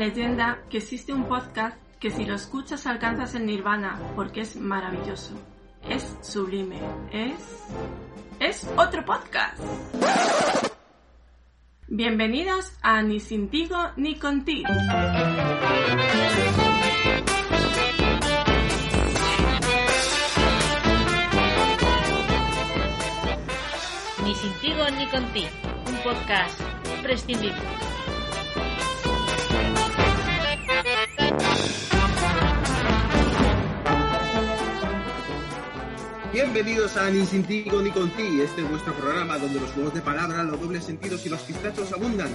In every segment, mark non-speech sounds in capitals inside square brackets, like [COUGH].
leyenda que existe un podcast que si lo escuchas alcanzas el nirvana porque es maravilloso. Es sublime. Es... Es otro podcast. Bienvenidos a Ni sin tigo ni contigo. Ni sin tigo ni contigo. Un podcast prescindible. Bienvenidos a Ni sin tigo ni con ti, este es vuestro programa donde los juegos de palabras, los dobles sentidos y los pistachos abundan.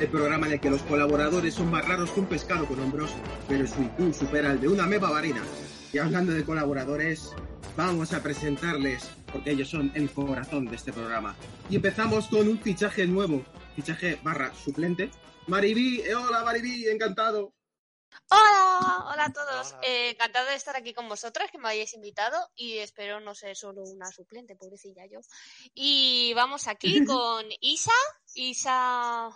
El programa en el que los colaboradores son más raros que un pescado con hombros, pero su IQ supera el de una meba varina. Y hablando de colaboradores, vamos a presentarles, porque ellos son el corazón de este programa. Y empezamos con un fichaje nuevo, fichaje barra suplente. Maribí, eh, hola Maribí, encantado. Hola, hola a todos. Eh, encantado de estar aquí con vosotras, que me hayáis invitado y espero no ser solo una suplente, pobrecilla yo. Y vamos aquí [LAUGHS] con Isa, Isa,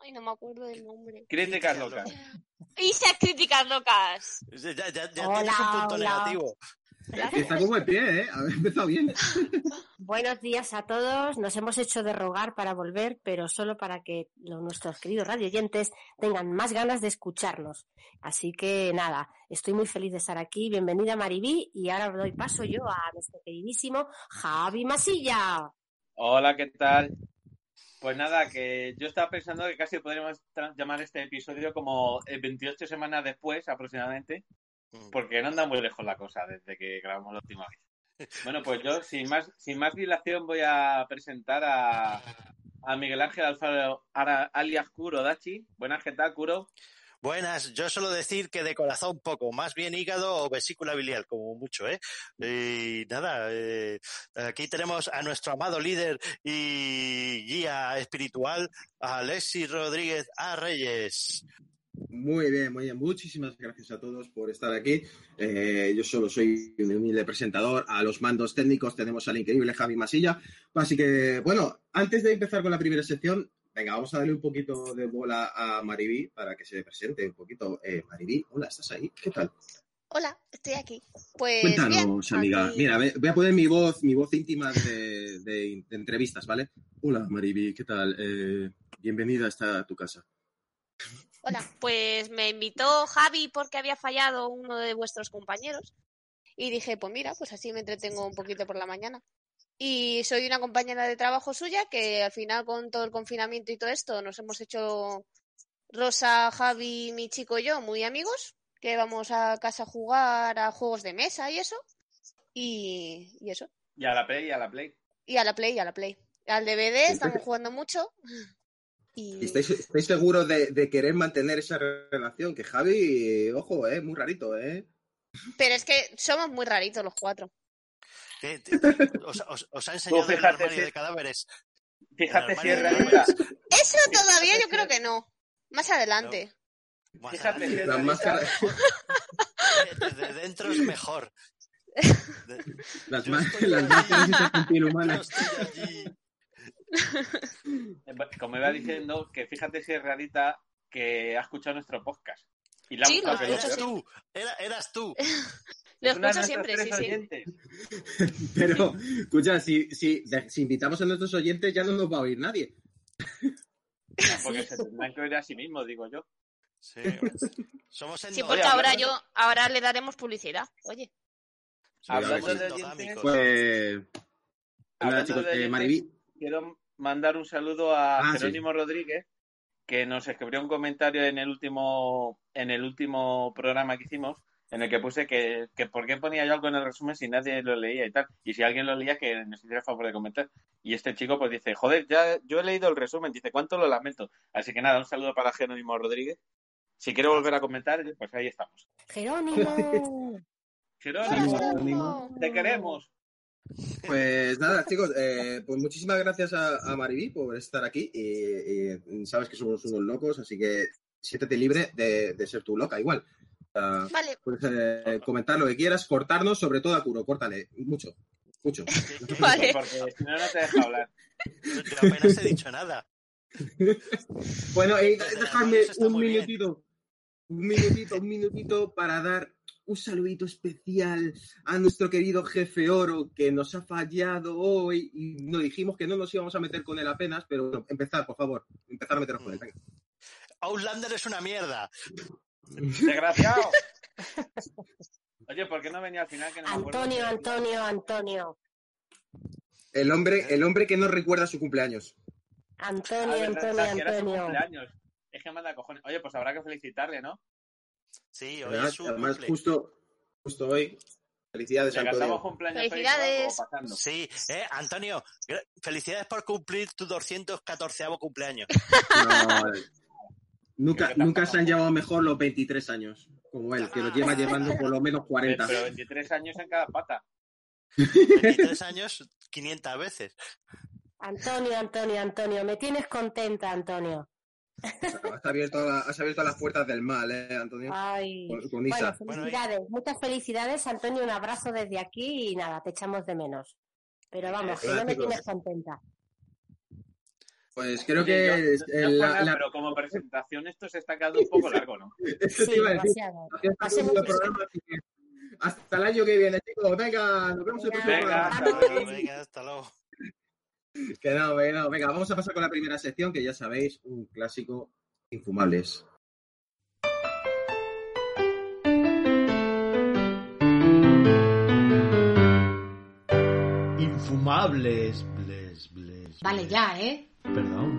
ay no me acuerdo del nombre. Críticas locas. Isa Críticas Locas. Ya, ya, ya tienes Hola, un punto hola. negativo. Está como de pie, ¿eh? Habéis empezado bien. [LAUGHS] Buenos días a todos. Nos hemos hecho de rogar para volver, pero solo para que lo- nuestros queridos radioyentes tengan más ganas de escucharnos. Así que nada, estoy muy feliz de estar aquí. Bienvenida Maribí y ahora doy paso yo a nuestro queridísimo Javi Masilla. Hola, ¿qué tal? Pues nada, que yo estaba pensando que casi podríamos llamar este episodio como eh, 28 semanas después aproximadamente, porque no anda muy lejos la cosa desde que grabamos la última vez. [LAUGHS] Bueno, pues yo sin más, sin más dilación voy a presentar a, a Miguel Ángel Alfaro alias Kuro Dachi. Buenas, ¿qué tal, Kuro? Buenas, yo suelo decir que de corazón poco, más bien hígado o vesícula biliar, como mucho, ¿eh? Y nada, eh, aquí tenemos a nuestro amado líder y guía espiritual, Alexis Rodríguez A. Reyes. Muy bien, muy bien. Muchísimas gracias a todos por estar aquí. Eh, yo solo soy un humilde presentador. A los mandos técnicos tenemos al increíble Javi Masilla. Así que, bueno, antes de empezar con la primera sección, venga, vamos a darle un poquito de bola a Maribí para que se presente un poquito. Eh, Maribí, hola, ¿estás ahí? ¿Qué tal? Hola, estoy aquí. Pues Cuéntanos, bien, amiga. aquí- Mira, voy a poner mi voz, mi voz íntima de, de- de entrevistas, ¿vale? Hola, Maribí, ¿qué tal? Eh, bienvenida hasta tu casa. Hola, [LAUGHS] pues me invitó Javi porque había fallado uno de vuestros compañeros. Y dije, pues mira, pues así me entretengo un poquito por la mañana. Y soy una compañera de trabajo suya que al final con todo el confinamiento y todo esto nos hemos hecho Rosa, Javi, mi chico y yo muy amigos, que vamos a casa a jugar a juegos de mesa y eso. Y, y eso. Y a la Play, y a la Play. Y a la Play, y a la Play. Al DVD estamos jugando mucho. Y... ¿Estáis, estáis seguros de, de querer mantener esa relación? Que Javi, ojo, eh, muy rarito, ¿eh? Pero es que somos muy raritos los cuatro. ¿Qué- te- os, os- os ha enseñado el armario sí. de cadáveres? Fíjate si es de cadáveres. Eso todavía yo creo que no. Más adelante. Más Fíjate adelante. si es La máscara, De- Desde dentro es mejor. [LAUGHS] De- las, allí. máscaras esas con piel yo humana. estoy allí. [LAUGHS] Eh, Como iba diciendo, que fíjate si es realita que ha escuchado nuestro podcast. Y la Sí, que Eras tú, era- eras tú. [LAUGHS] Lo Es escucho siempre, sí, tres sí. oyentes. [LAUGHS] Pero, escucha, si, si, si invitamos a nuestros oyentes ya no nos va a oír nadie. Porque se tendrán que oír a sí mismos, digo yo. Sí. Somos Sí, porque Oye, ahora yo, ahora le daremos publicidad. Oye. Hablando pues, de oyentes, Pues, Hablando chicos, de eh, quiero mandar un saludo a Ah, sí. Jerónimo Rodríguez, que nos escribió un comentario en el último, en el último programa que hicimos, en el que puse que, que por qué ponía yo algo en el resumen si nadie lo leía y tal. Y si alguien lo leía, que nos hiciera favor de comentar. Y este chico pues dice, joder, ya yo he leído el resumen, dice, ¿cuánto lo lamento? Así que nada, un saludo para Jerónimo Rodríguez. Si quiere volver a comentar, pues ahí estamos. Jerónimo. [LAUGHS] Jerónimo, Jerónimo. te queremos. Pues nada, chicos, eh, pues muchísimas gracias a, a Maribí por estar aquí. Y, y sabes que somos unos locos, así que siéntete libre de, de ser tu loca igual. Sea, Vale, puedes eh, comentar lo que quieras, cortarnos, sobre todo a Kuro, córtale, mucho, mucho. [LAUGHS] vale. Porque si no, no te deja hablar. Yo apenas he dicho nada. Bueno, eh, dejadme un minutito. un minutito, un minutito para dar un saludito especial a nuestro querido jefe Oro que nos ha fallado hoy y nos dijimos que no nos íbamos a meter con él apenas, pero bueno, empezar, por favor, empezar a meternos con él. Venga. Outlander es una mierda. Desgraciado. [LAUGHS] Oye, ¿por qué no venía al final? Que no me acuerdo? Antonio, Antonio, Antonio. El hombre, el hombre que no recuerda su cumpleaños. Ah, Antonio, verdad, Antonio, Antonio. Es que manda cojones. Oye, pues habrá que felicitarle, ¿no? Sí, hoy ¿verdad? es su Además, cumple. justo, justo hoy. Felicidades, Antonio. Felicidades. Sí, eh, Antonio, felicidades por cumplir tu 214 cumpleaños. No, nunca, nunca se han llevado mejor los 23 años, como él, que los lleva llevando por lo menos 40. Pero 23 años en cada pata. 23 años, 500 veces. Antonio, Antonio, Antonio. Me tienes contenta, Antonio. Has abierto, la- has abierto las puertas del mal, ¿eh, Antonio? Ay. Con, con Bueno, Isa. Bueno, felicidades, muchas felicidades, Antonio. Un abrazo desde aquí y nada, te echamos de menos. Pero vamos, que no me tienes contenta. Pues creo Oye, que yo- la- la- pero como presentación esto se está quedando un poco largo, ¿no? [LAUGHS] Sí, demasiado. Hasta el año que viene, chicos. Venga, nos vemos el próximo Venga, programa. hasta luego. [LAUGHS] Que no, que no. Venga, vamos a pasar con la primera sección, que ya sabéis, un clásico infumables. Infumables, bles, bles. Vale, ya, ¿eh? Perdón.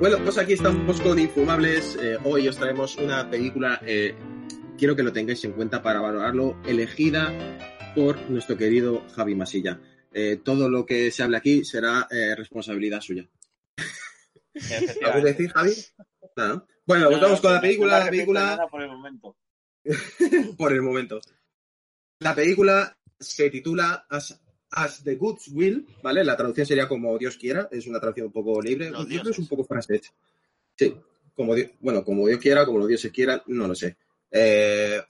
Bueno, pues aquí estamos con Infumables. Eh, hoy os traemos una película, eh, quiero que lo tengáis en cuenta para valorarlo, elegida por nuestro querido Javi Masilla. Eh, todo lo que se hable aquí será responsabilidad suya. ¿Algo que decir, Javi? ¿no? Bueno, pues vamos con la película. no La película por el momento. [LAUGHS] por el momento. La película se titula As, As the Goods Will, ¿vale? La traducción sería como Dios quiera, es una traducción un poco libre, incluso es un poco francés. Sí, como Di- bueno, como Dios quiera, como los dioses quieran, no lo sé. Eh,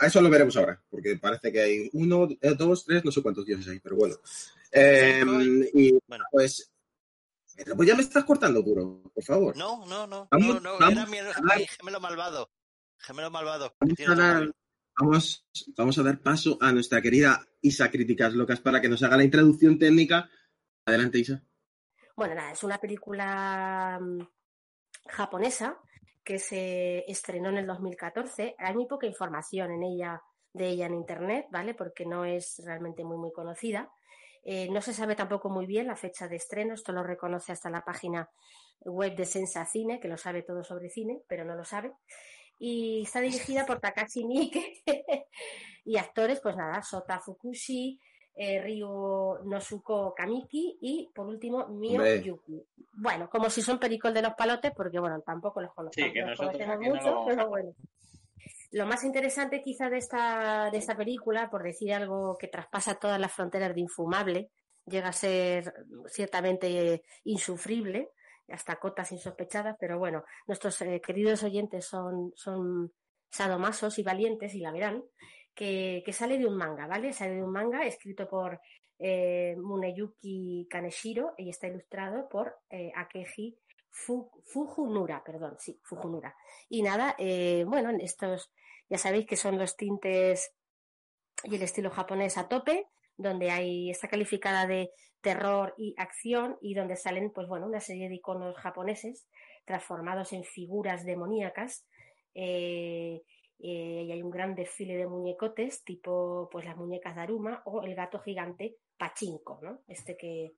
a eso lo veremos ahora, porque parece que hay uno, eh, dos, tres, no sé cuántos dioses hay, pero bueno. Eh, y Bueno. pues, pues ya me estás cortando, puro, por favor. No, no, no, Vamos- no, no, vamos era mi, mi gemelo malvado. Gemelo malvado. Vamos a, dar, vamos, vamos a dar paso a nuestra querida Isa Críticas Locas para que nos haga la introducción técnica. Adelante, Isa. Bueno, nada, es una película mm, japonesa que se estrenó en el 2014. Hay muy poca información en ella, de ella en internet, ¿vale? Porque no es realmente muy, muy conocida. Eh, no se sabe tampoco muy bien la fecha de estreno, esto lo reconoce hasta la página web de Sensa Cine, que lo sabe todo sobre cine, pero no lo sabe. Y está dirigida por Takashi Miike [LAUGHS] y actores, pues nada, Sota Fukushi, eh, Ryu Nosuko Kamiki y por último Mio. Yuki. Bueno, como si son pericos de los palotes, porque bueno, tampoco los Sí, conocemos, que los nosotros conocemos aquí no mucho, lo- pero bueno. Lo más interesante quizá de esta, de esta película, por decir algo que traspasa todas las fronteras de infumable, llega a ser ciertamente insufrible, hasta cotas insospechadas, pero bueno, nuestros eh, queridos oyentes son, son sadomasos y valientes y la verán, que, que sale de un manga, ¿vale? Sale de un manga escrito por eh, Muneyuki Kaneshiro y está ilustrado por eh, Akeji Fu- Fujunura, perdón, sí, Fujunura. Y nada, bueno, estos ya sabéis que son los tintes y el estilo japonés a tope, donde hay está calificada de terror y acción y donde salen pues bueno una serie de iconos japoneses transformados en figuras demoníacas eh, eh, y hay un gran desfile de muñecotes tipo pues las muñecas de Aruma o el gato gigante Pachinko, ¿no? Este que,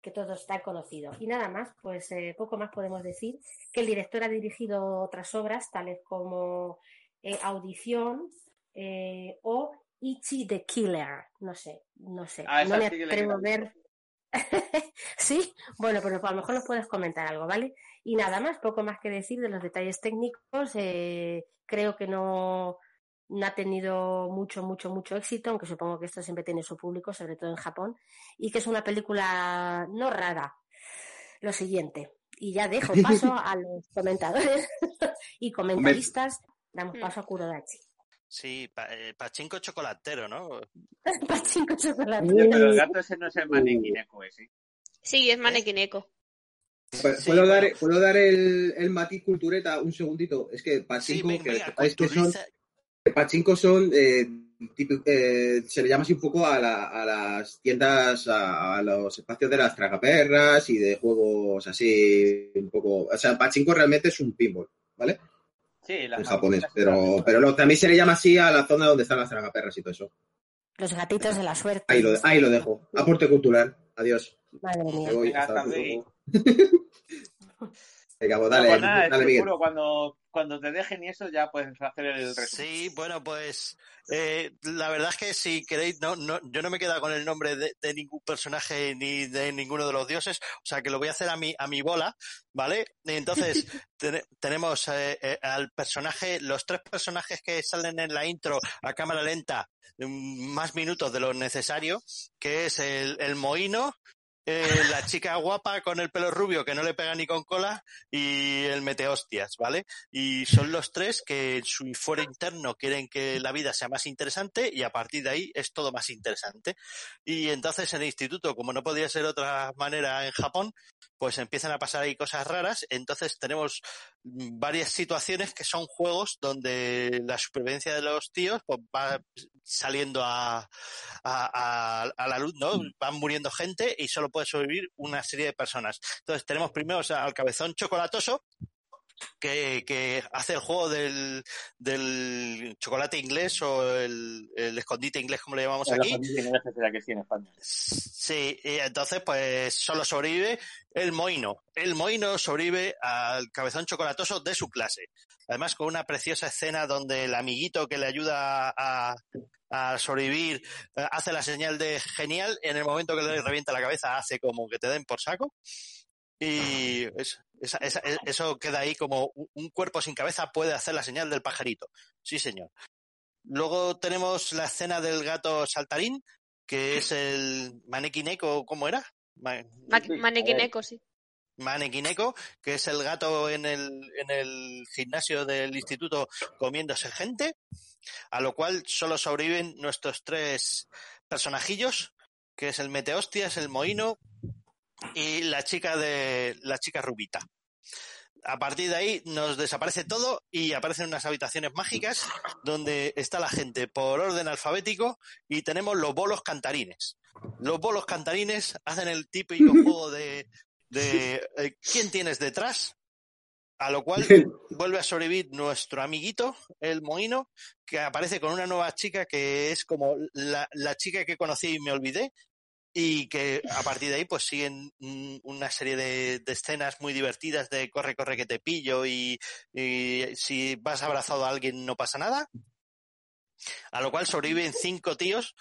que todo está conocido. Y nada más, pues eh, poco más podemos decir que el director ha dirigido otras obras tales como Audición o Ichi the Killer, no sé, no sé, Ah, no me atrevo a ver. [LAUGHS] sí, bueno, pero a lo mejor nos puedes comentar algo, ¿vale? Y nada más, poco más que decir de los detalles técnicos. eh, creo que no, no ha tenido mucho, mucho, mucho éxito, aunque supongo que esto siempre tiene su público, sobre todo en Japón, y que es una película no rara. Lo siguiente, y ya dejo [LAUGHS] paso a los comentadores [LAUGHS] y comentaristas. Damos paso a Kurodachi. Sí, pa- eh, pachinko chocolatero, ¿no? [LAUGHS] Pachinko chocolate. Oye, pero el gato ese no es el manequineco ese. Sí, es manequineco. ¿Puedo, Sí, puedo dar. ¿Puedo dar el, el matiz cultureta un segundito? Es que Sí, Pachinko, que venga, sepáis que son, Pachinko son eh, típico- eh, se le llama así un poco a, la- a las tiendas, a, a los espacios de las tragaperras y de juegos así un poco. O sea, Pachinko realmente es un pinball, ¿vale? Sí, las En japonés, pero, pero lo- también se le llama así a la zona donde están las tragaperras y todo eso. Los gatitos de la suerte. Ahí lo, ahí lo dejo. Aporte cultural. Adiós. Madre Me mía. voy. Venga, Hasta hasta [LAUGHS] Venga, pues dale, pues nada, dale, estoy Miguel. seguro cuando, cuando te dejen y eso ya puedes hacer el resumen. Sí, bueno, pues eh, la verdad es que si queréis, no, no, yo no me he quedado con el nombre de, de ningún personaje ni de ninguno de los dioses, o sea que lo voy a hacer a mi, a mi bola, ¿vale? Y entonces [LAUGHS] tene- tenemos eh, eh, al personaje, los tres personajes que salen en la intro a cámara lenta, mm, más minutos de lo necesario, que es el, el mohino, eh, la chica guapa con el pelo rubio que no le pega ni con cola y el meteostias, ¿vale? Y son los tres que en su fuero interno quieren que la vida sea más interesante y a partir de ahí es todo más interesante. Y entonces en el instituto, como no podía ser otra manera en Japón, pues empiezan a pasar ahí cosas raras. Entonces tenemos mm, varias situaciones que son juegos donde la supervivencia de los tíos pues, va saliendo a, a, a- a la luz, ¿no? Van muriendo gente y solo puede sobrevivir una serie de personas. Entonces tenemos primero o sea, al cabezón chocolatoso, que, que hace el juego del, del chocolate inglés o el, el escondite inglés, como le llamamos la aquí. que sí en España. Sí, y entonces pues solo sobrevive el moino. El moino sobrevive al cabezón chocolatoso de su clase. Además con una preciosa escena donde el amiguito que le ayuda a, a sobrevivir eh, hace la señal de genial, en el momento que le revienta la cabeza hace como que te den por saco. Y es- esa- esa- eso queda ahí como un- cuerpo sin cabeza puede hacer la señal del pajarito. Sí, señor. Luego tenemos la escena del gato saltarín, que es el manequineco, ¿cómo era? Ma- manequineco, sí. Manequineco, que es el gato en el, en el gimnasio del instituto comiéndose gente, a lo cual solo sobreviven nuestros tres personajillos, que es el Meteostias, el Moino y la chica de la chica Rubita. A partir de ahí nos desaparece todo y aparecen unas habitaciones mágicas donde está la gente por orden alfabético y tenemos los bolos cantarines. Los bolos cantarines hacen el típico [LAUGHS] juego de, de eh, ¿quién tienes detrás? A lo cual vuelve a sobrevivir nuestro amiguito, el Moino, que aparece con una nueva chica que es como la, la chica que conocí y me olvidé, y que a partir de ahí pues siguen mm, una serie de, de escenas muy divertidas de corre, corre que te pillo y, y si vas abrazado a alguien no pasa nada. A lo cual sobreviven cinco tíos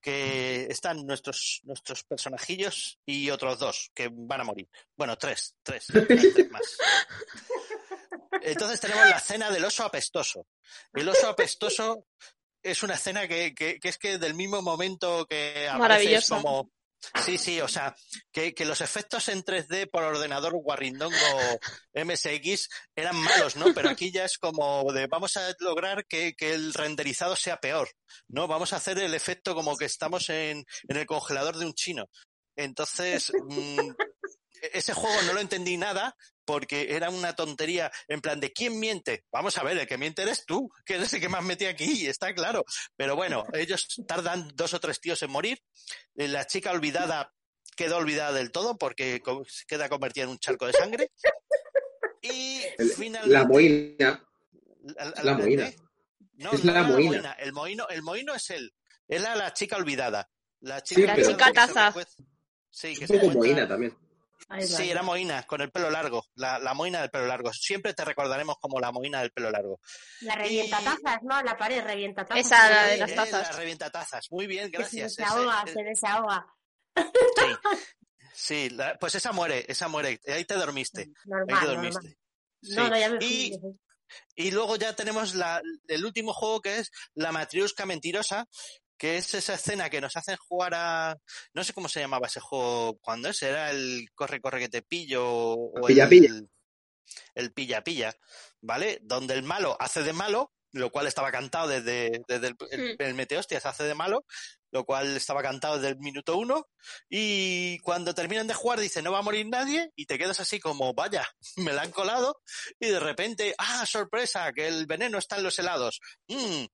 que están nuestros, nuestros personajillos y otros dos que van a morir. Bueno, tres, tres, [LAUGHS] tres más. Entonces tenemos la escena del oso apestoso. El oso apestoso es una escena que, que, que es que del mismo momento que aparece es Maravillosa. como... Sí, sí, o sea, que, que los efectos en 3D por ordenador Warrindongo MSX eran malos, ¿no? Pero aquí ya es como de vamos a lograr que, que el renderizado sea peor, ¿no? Vamos a hacer el efecto como que estamos en, en el congelador de un chino. Entonces, mm, ese juego no lo entendí nada porque era una tontería en plan de ¿quién miente? Vamos a ver, el que miente eres tú, que eres el que más metí aquí, está claro. Pero bueno, ellos tardan dos o tres tíos en morir. Eh, La chica olvidada queda olvidada del todo porque queda convertida en un charco de sangre. Y El- finalmente... La moina. la- es la moina. ¿eh? No, Es no la era moina. El moino, el moino es él. Es la, la chica olvidada. La Sí, chica, pero- La chica taza. Sí, que Un se poco moina también. Ahí. Sí, era Moina, con el pelo largo. La, la Moina del pelo largo. Siempre te recordaremos como la Moina del pelo largo. La revienta tazas, ¿no? La pared revienta tazas. Esa, la de las eh, tazas. La revienta tazas. Muy bien, gracias. Se desahoga, eh, se desahoga. sí, [LAUGHS] Sí, la- pues esa muere, esa muere. Ahí te dormiste. Ahí Normal, te normal. dormiste. Sí. No, no, ya me y, luego ya tenemos la, el último juego que es la matriusca mentirosa, que es esa escena que nos hacen jugar a... No sé cómo se llamaba ese juego cuando es, era el corre, corre que te pillo o Pilla, el, pilla. el pilla, pilla, ¿vale? Donde el malo hace de malo, lo cual estaba cantado desde, desde el, el, el Meteostias hace de malo, lo cual estaba cantado desde el minuto uno, y cuando terminan de jugar dice no va a morir nadie, y te quedas así como, vaya, [LAUGHS] me la han colado, y de repente, ah, sorpresa, que el veneno está en los helados. Mm.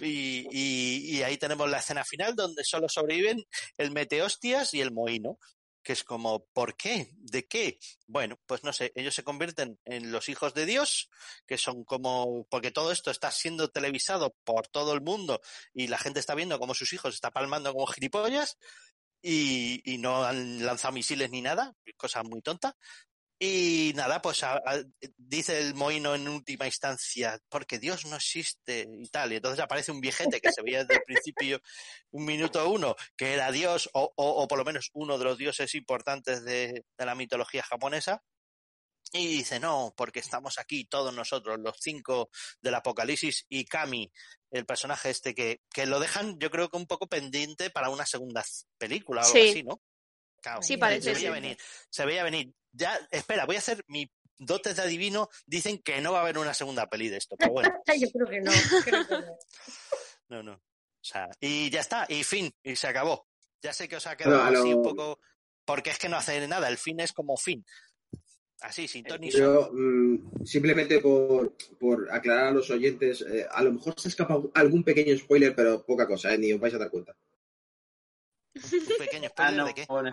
Y, ahí tenemos la escena final donde solo sobreviven el Meteostias y el Moino que es como, ¿por qué? ¿De qué? Bueno, pues no sé, ellos se convierten en los hijos de Dios, que son como, porque todo esto está siendo televisado por todo el mundo y la gente está viendo cómo sus hijos está palmando como gilipollas y, y no han lanzado misiles ni nada, cosa muy tonta. Y nada, pues a, a, dice el Moino en última instancia, porque Dios no existe y tal. Y entonces aparece un viejete que se veía desde el principio, un minuto uno, que era Dios, o, o, o por lo menos uno de los dioses importantes de, de, la mitología japonesa. Y dice, no, porque estamos aquí todos nosotros, los cinco del Apocalipsis y Kami, el personaje este que, que lo dejan, yo creo que un poco pendiente para una segunda película o algo Sí. así, ¿no? Claro, Sí, parece, se veía sí. venir, se veía venir. Ya, espera, voy a hacer mi dotes de adivino. Dicen que no va a haber una segunda peli de esto, pero bueno, [LAUGHS] Yo creo que no. Creo que no. no, no. O sea, y ya está, y fin, y se acabó. Ya sé que os ha quedado así un poco, porque es que no hace nada, el fin es como fin. Así, sin ton ni son. Yo, mm, simplemente por, por aclarar a los oyentes, eh, a lo mejor se ha escapado algún pequeño spoiler, pero poca cosa, eh, ni os vais a dar cuenta. Un pequeño Ah, no, de qué. bueno,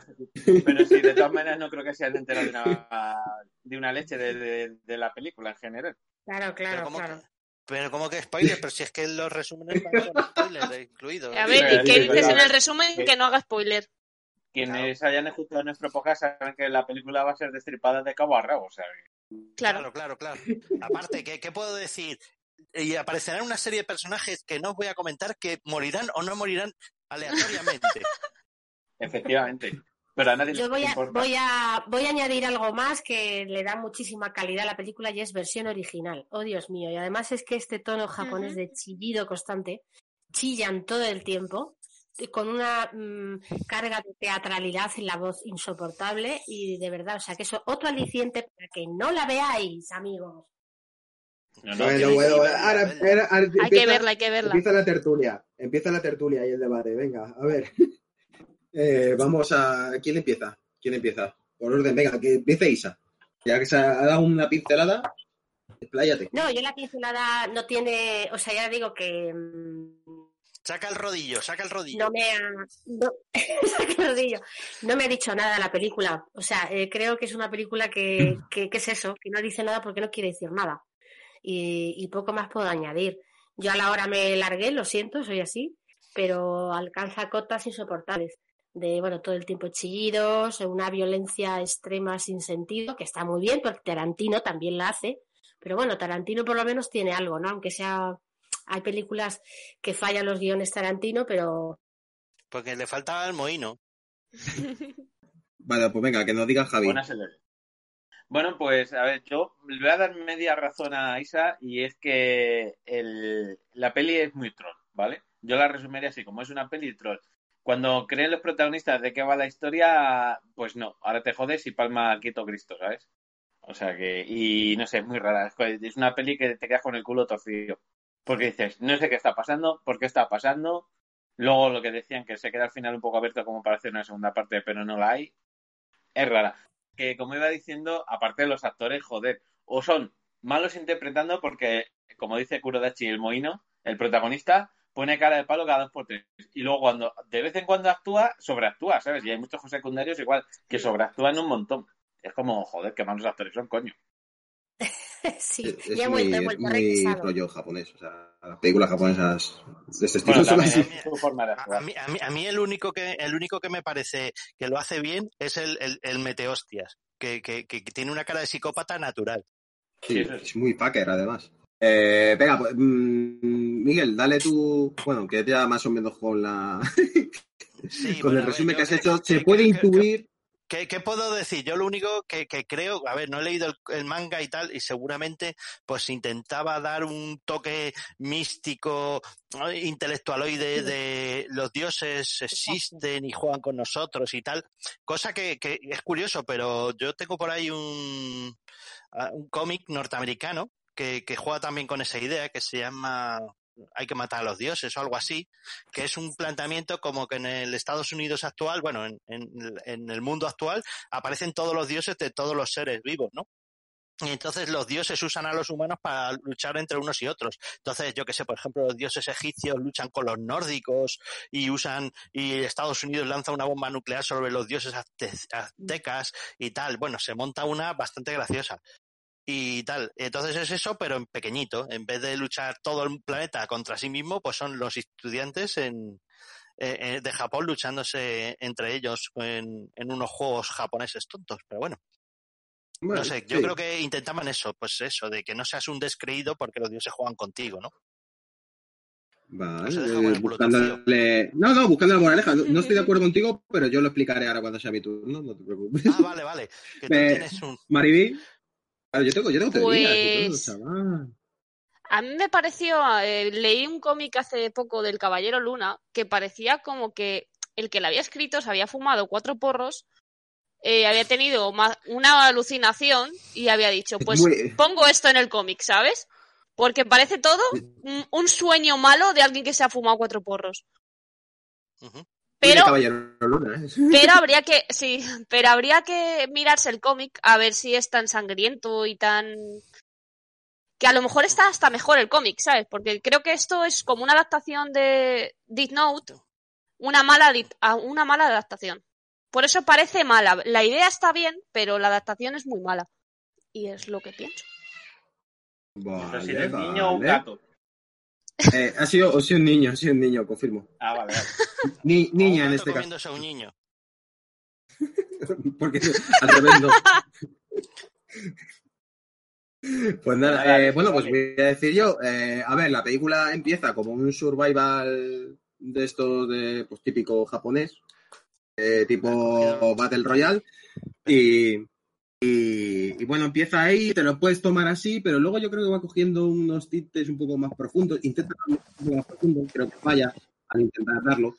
pero sí, de todas maneras no creo que se hayan enterado de una, de una leche de, de- de la película en general. Claro, Pero claro, como claro. que, pero como que spoiler, pero si es que los resúmenes van con spoilers incluidos. A ver, ¿y qué dices en el resumen? Que no haga spoiler. Quienes hayan escuchado nuestro podcast saben que la película va a ser destripada de cabo a rabo, o sea, Claro. claro, claro, claro. Aparte, ¿qué, ¿qué puedo decir? Y aparecerán una serie de personajes que no os voy a comentar que morirán o no morirán aleatoriamente. [LAUGHS] efectivamente. Pero a nadie Yo voy a, voy, a, voy a añadir algo más que le da muchísima calidad a la película y es versión original. Oh, Dios mío. Y además es que este tono japonés de chillido constante, chillan todo el tiempo, con una mm, carga de teatralidad en la voz insoportable y de verdad, o sea que eso otro aliciente para que no la veáis, amigos. No, no, Bueno, que- bueno, ahora, Hay que empieza- verla, hay que verla. Empieza la tertulia, empieza la tertulia y el debate. Venga, a ver. [LAUGHS] Eh, vamos a. ¿Quién empieza? ¿Quién empieza? Por orden, venga, que empiece Isa. Ya que se ha dado una pincelada, expláyate. No, yo la pincelada no tiene, o sea, ya digo que mm, Saca el rodillo, saca el rodillo. no me ha no, [LAUGHS] saca el rodillo. No me ha dicho nada la película. O sea, eh, creo que es una película que, que, que es eso, que no dice nada porque no quiere decir nada. Y, y poco más puedo añadir. Yo a la hora me largué, lo siento, soy así, pero alcanza cotas insoportables. De, bueno, todo el tiempo chillidos, una violencia extrema sin sentido, que está muy bien, porque Tarantino también la hace. Pero bueno, Tarantino por lo menos tiene algo, ¿no? Aunque sea. Hay películas que fallan los guiones Tarantino, pero Porque le faltaba el mohino. Vale, pues venga, que nos diga Javi. Buena se le ve. Bueno, pues a ver, yo le voy a dar media razón a Isa y es que el, la peli es muy troll, ¿vale? Yo la resumiría así, como es una peli troll. Cuando creen los protagonistas de qué va la historia, pues no, ahora te jodes y palma quieto Cristo, ¿sabes? O sea que, y no sé, es muy rara. Es una peli que te quedas con el culo torcido. Porque dices, no sé qué está pasando, por qué está pasando. Luego lo que decían que se queda al final un poco abierto como para hacer una segunda parte, pero no la hay. Es rara que, como iba diciendo, aparte de los actores, joder, o son malos interpretando porque, como dice Kurodachi el Moino, el protagonista pone cara de palo cada dos por tres. Y luego cuando de vez en cuando actúa, sobreactúa, ¿sabes? Y hay muchos secundarios igual que sobreactúan un montón. Es como, joder, qué malos actores son, coño. [LAUGHS] sí, Es, es ya he muy, vuelto, he vuelto, muy rollo japonés. O sea, las películas japonesas de este estilo Bueno, son así. de A, mí, a, mí, a mí el único que el único que me parece que lo hace bien es el, el, el Meteostias, que, que, que tiene una cara de psicópata natural. Sí, es muy fucker, además. Eh, venga, pues, mm, Miguel, dale tú. Bueno, que ya más o menos con la. [LAUGHS] Sí, con bueno, el resumen que has hecho, que- se que- puede que- que- intuir. ¿Qué, qué puedo decir? Yo lo único que, que creo, a ver, no he leído el, el manga y tal, y seguramente pues intentaba dar un toque místico, ¿no? intelectualoide de los dioses existen y juegan con nosotros y tal, cosa que, que es curioso, pero yo tengo por ahí un, ah, un cómic norteamericano que, que juega también con esa idea que se llama hay que matar a los dioses o algo así, que es un planteamiento como que en el Estados Unidos actual, bueno, en, el mundo actual, aparecen todos los dioses de todos los seres vivos, ¿no? Y entonces los dioses usan a los humanos para luchar entre unos y otros. Entonces, yo que sé, por ejemplo, los dioses egipcios luchan con los nórdicos y usan, y Estados Unidos lanza una bomba nuclear sobre los dioses azte- aztecas y tal. Bueno, se monta una bastante graciosa. Y tal. Entonces es eso, pero en pequeñito. En vez de luchar todo el planeta contra sí mismo, pues son los estudiantes en, eh, eh, de Japón luchándose entre ellos en, en unos juegos japoneses tontos. Pero bueno. Bueno, No sé, yo sí. creo que intentaban eso, pues eso, de que no seas un descreído porque los dioses juegan contigo, ¿no? Vale, eh, con el culo buscándole... No, no, buscando la moraleja. No, no estoy de acuerdo contigo, pero yo lo explicaré ahora cuando sea mi turno, no te preocupes. Ah, vale, vale. Que tú [LAUGHS] Eh, tienes un... Mariví, claro, yo tengo, yo tengo teorías y todo, Pues- chaval. A mí me pareció, eh, leí un cómic hace poco del Caballero Luna que parecía como que el que lo había escrito se había fumado cuatro porros, eh, había tenido una alucinación y había dicho, [LAUGHS] pues Muy- pongo esto en el cómic, ¿sabes? Porque parece todo un, un sueño malo de alguien que se ha fumado cuatro porros. De Pero, Luna, ¿eh? [LAUGHS] pero habría que, sí, pero habría que mirarse el cómic a ver si es tan sangriento y tan que a lo mejor está hasta mejor el cómic, ¿sabes? Porque creo que esto es como una adaptación de Death Note, una mala, una mala adaptación. Por eso parece mala. La idea está bien, pero la adaptación es muy mala. Y es lo que pienso. Si Vale, niño o un gato. Eh, ha sido, ha sido un niño, ha sido un niño, confirmo. Ah, vale, vale. Ni- niña en este caso. a un niño. [LAUGHS] Porque al revés no. Pues nada, Vale, eh, bueno, pues voy a decir yo. eh, a ver, la película empieza como un survival de estos de, pues típico japonés, eh, tipo Battle Royale. Y, y, y bueno, empieza ahí, te lo puedes tomar así, pero luego yo creo que va cogiendo unos tintes un poco más profundos. Intenta darlo un poco más profundo, creo que falla al intentar darlo.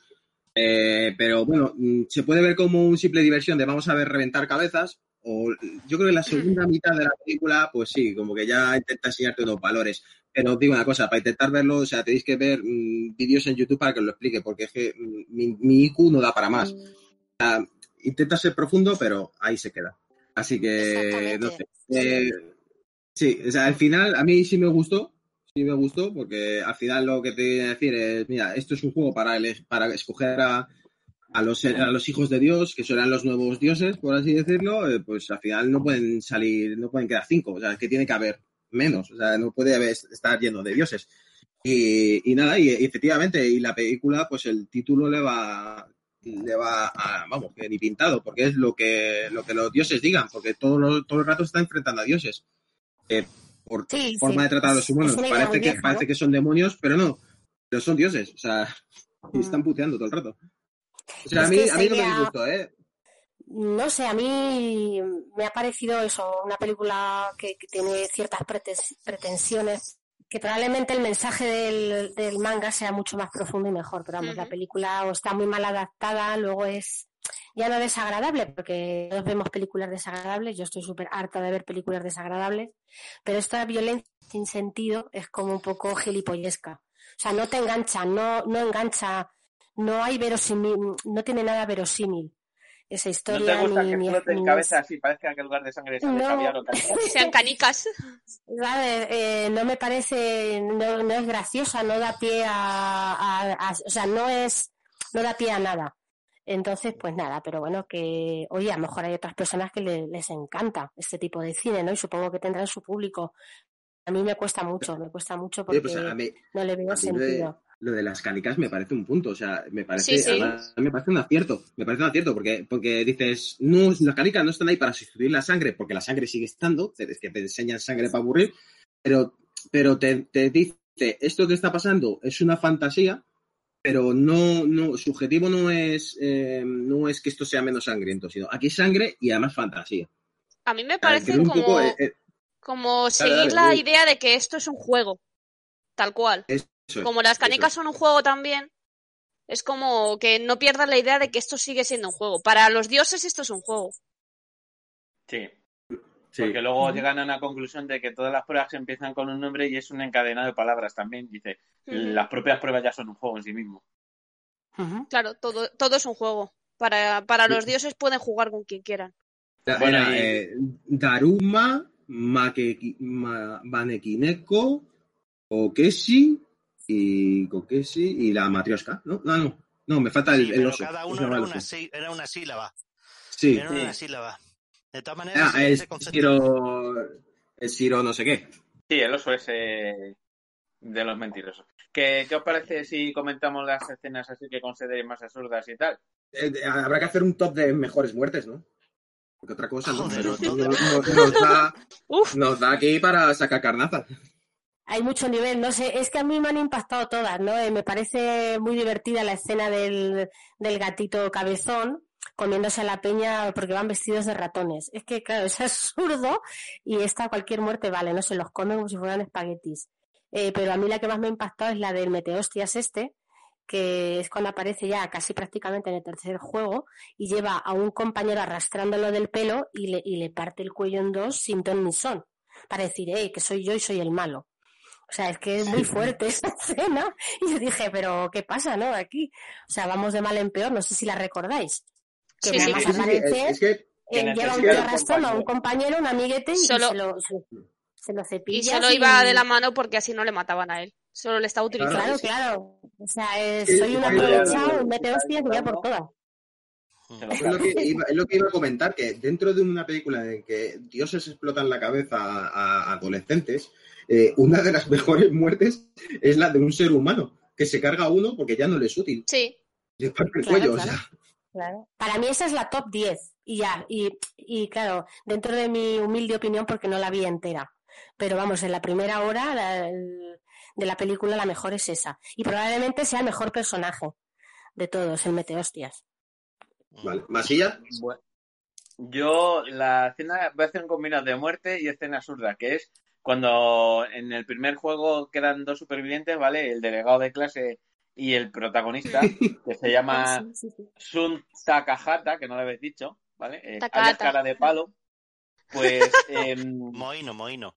Eh, pero bueno, mm, se puede ver como un simple diversión de vamos a ver reventar cabezas. O yo creo que la segunda mitad de la película, pues sí, como que ya intenta enseñarte unos valores. Pero os digo una cosa, para intentar verlo, o sea, tenéis que ver mm, vídeos en YouTube para que os lo explique, porque es que mm, mi, mi IQ no da para más. O sea, intenta ser profundo, pero ahí se queda. Así que, no sé. Eh, sí, o sea, al final a mí sí me gustó, sí me gustó, porque al final lo que te voy a decir es, mira, esto es un juego para, ele- para escoger a, a, los, a los hijos de Dios, que serán los nuevos dioses, por así decirlo, eh, pues al final no pueden salir, no pueden quedar cinco, o sea, es que tiene que haber menos, o sea, no puede haber, estar lleno de dioses. Y, y nada, y, y efectivamente, y la película, pues el título le va, le va a, vamos, que ni pintado, porque es lo que, lo que los dioses digan, porque todo, lo- todo el rato se está enfrentando a dioses. Eh, por Sí, forma sí. de tratar a los humanos. Parece que, que son demonios, pero no, pero son dioses, o sea, y Mm. están puteando todo el rato. O sea, Es a mí, a mí no me disgustó, ¿eh? No sé, a mí me ha parecido eso, una película que, que tiene ciertas pretensiones, que probablemente el mensaje del, del manga sea mucho más profundo y mejor, pero vamos, la película o está muy mal adaptada, luego es ya no desagradable, porque todos vemos películas desagradables, yo estoy súper harta de ver películas desagradables, pero esta violencia sin sentido es como un poco gilipollesca. O sea, no te engancha, no, no engancha, no hay verosímil, no tiene nada verosímil esa ¿No historia. te gusta ni- que ni- flote en ni cabeza así? Parezca que en lugar de sangre No. caviar o [LAUGHS] sean canicas. ¿sabes? Eh, no me parece, no, no es graciosa, no da pie a, a- a- o sea, no es, no da pie a nada. Entonces, pues nada, pero bueno, que, oye, a lo mejor hay otras personas que le- les encanta este tipo de cine, ¿no? Y supongo que tendrán su público. A mí me cuesta mucho, me cuesta mucho Oye, porque pues a mí, no le veo sentido. Lo de las canicas me parece un punto, o sea, me parece, Sí, sí. además, me parece un acierto, me parece un acierto, porque, porque dices, no, las canicas no están ahí para sustituir la sangre, porque la sangre sigue estando, es que te enseñan sangre para aburrir, pero, pero te, te dice, esto que está pasando es una fantasía, pero no, no, su objetivo no es, eh, no es que esto sea menos sangriento, sino aquí es sangre y además fantasía. A mí me parece como, poco, eh, eh, como seguir dale, la dale. idea de que esto es un juego. Tal cual. Es, Como las canicas es. son un juego también, es como que no pierdas la idea de que esto sigue siendo un juego. Para los dioses esto es un juego. Sí. Sí. Porque luego llegan a una conclusión de que todas las pruebas empiezan con un nombre y es un encadenado de palabras también. Dice, las propias pruebas ya son un juego en sí mismo. Claro, todo, todo es un juego. Para, para Sí. los dioses pueden jugar con quien quieran. Era, Bueno, y- eh, Daruma, Makeki- Ma- Manekineko, Okeshi y Kokeshi y la Matrioska, ¿no? No, no, no, me falta el, Sí, el pero oso. cada ¿Cómo uno era el una, sí- era una sílaba. Sí. Era Sí. una sílaba. De todas maneras, Ah, es Shiro, es Shiro no sé qué. Sí, el oso ese de los mentirosos. ¿Qué, qué os parece si comentamos las escenas así que consideréis más absurdas y tal? Eh, habrá que hacer un top de mejores muertes, ¿no? Porque otra cosa, ¿no? Joder, Pero [LAUGHS] da, nos da aquí para sacar carnazas. Hay mucho nivel, no sé, es que a mí me han impactado todas, ¿no? Eh, me parece muy divertida la escena del, del gatito cabezón comiéndose a la peña porque van vestidos de ratones. Es que, claro, [LAUGHS] es absurdo y esta cualquier muerte vale, no se los come como si fueran espaguetis. Eh, pero a mí la que más me ha impactado es la del meteostias este, que es cuando aparece ya casi prácticamente en el tercer juego y lleva a un compañero arrastrándolo del pelo y le, y le parte el cuello en dos sin ton ni son, para decir, hey, que soy yo y soy el malo. O sea, es que es muy fuerte [LAUGHS] esa escena. Y yo dije, pero ¿qué pasa, no? Aquí. O sea, vamos de mal en peor, no sé si la recordáis. Que Sí, nada sí, más Sí, aparece, es, es que eh, lleva un un arrastrando a un compañero. un amiguete, y Solo- se lo, se, se lo cepilla. y solo iba de la mano porque así no le mataban a él. Solo le estaba utilizando. Claro, sí. claro. O sea, Sí, soy un aprovechado, y mete hostias y voy a por todas. Es lo, que [LAUGHS] iba, es lo que iba a comentar, que dentro de una película en que dioses explotan la cabeza a, a adolescentes, eh, una de las [LAUGHS] mejores muertes es la de un ser humano, que se carga a uno porque ya no le es útil. Sí, Le parte el Claro, cuello, claro. o sea. Claro. Para mí esa es la top 10. Y ya, y, y claro, dentro de mi humilde opinión, porque no la vi entera. Pero vamos, en la primera hora la- de la película la mejor es esa. Y probablemente sea el mejor personaje de todos, el Meteostias. Vale. ¿Masilla? Bueno, yo la escena voy a hacer un combinado de muerte y escena absurda, que es cuando en el primer juego quedan dos supervivientes, ¿vale? El delegado de clase y el protagonista, [LAUGHS] que se llama Sí, sí, sí. Sun Takahata, que no lo habéis dicho, ¿vale? Eh, alias cara de palo. Pues [LAUGHS] em, Moino, Moino.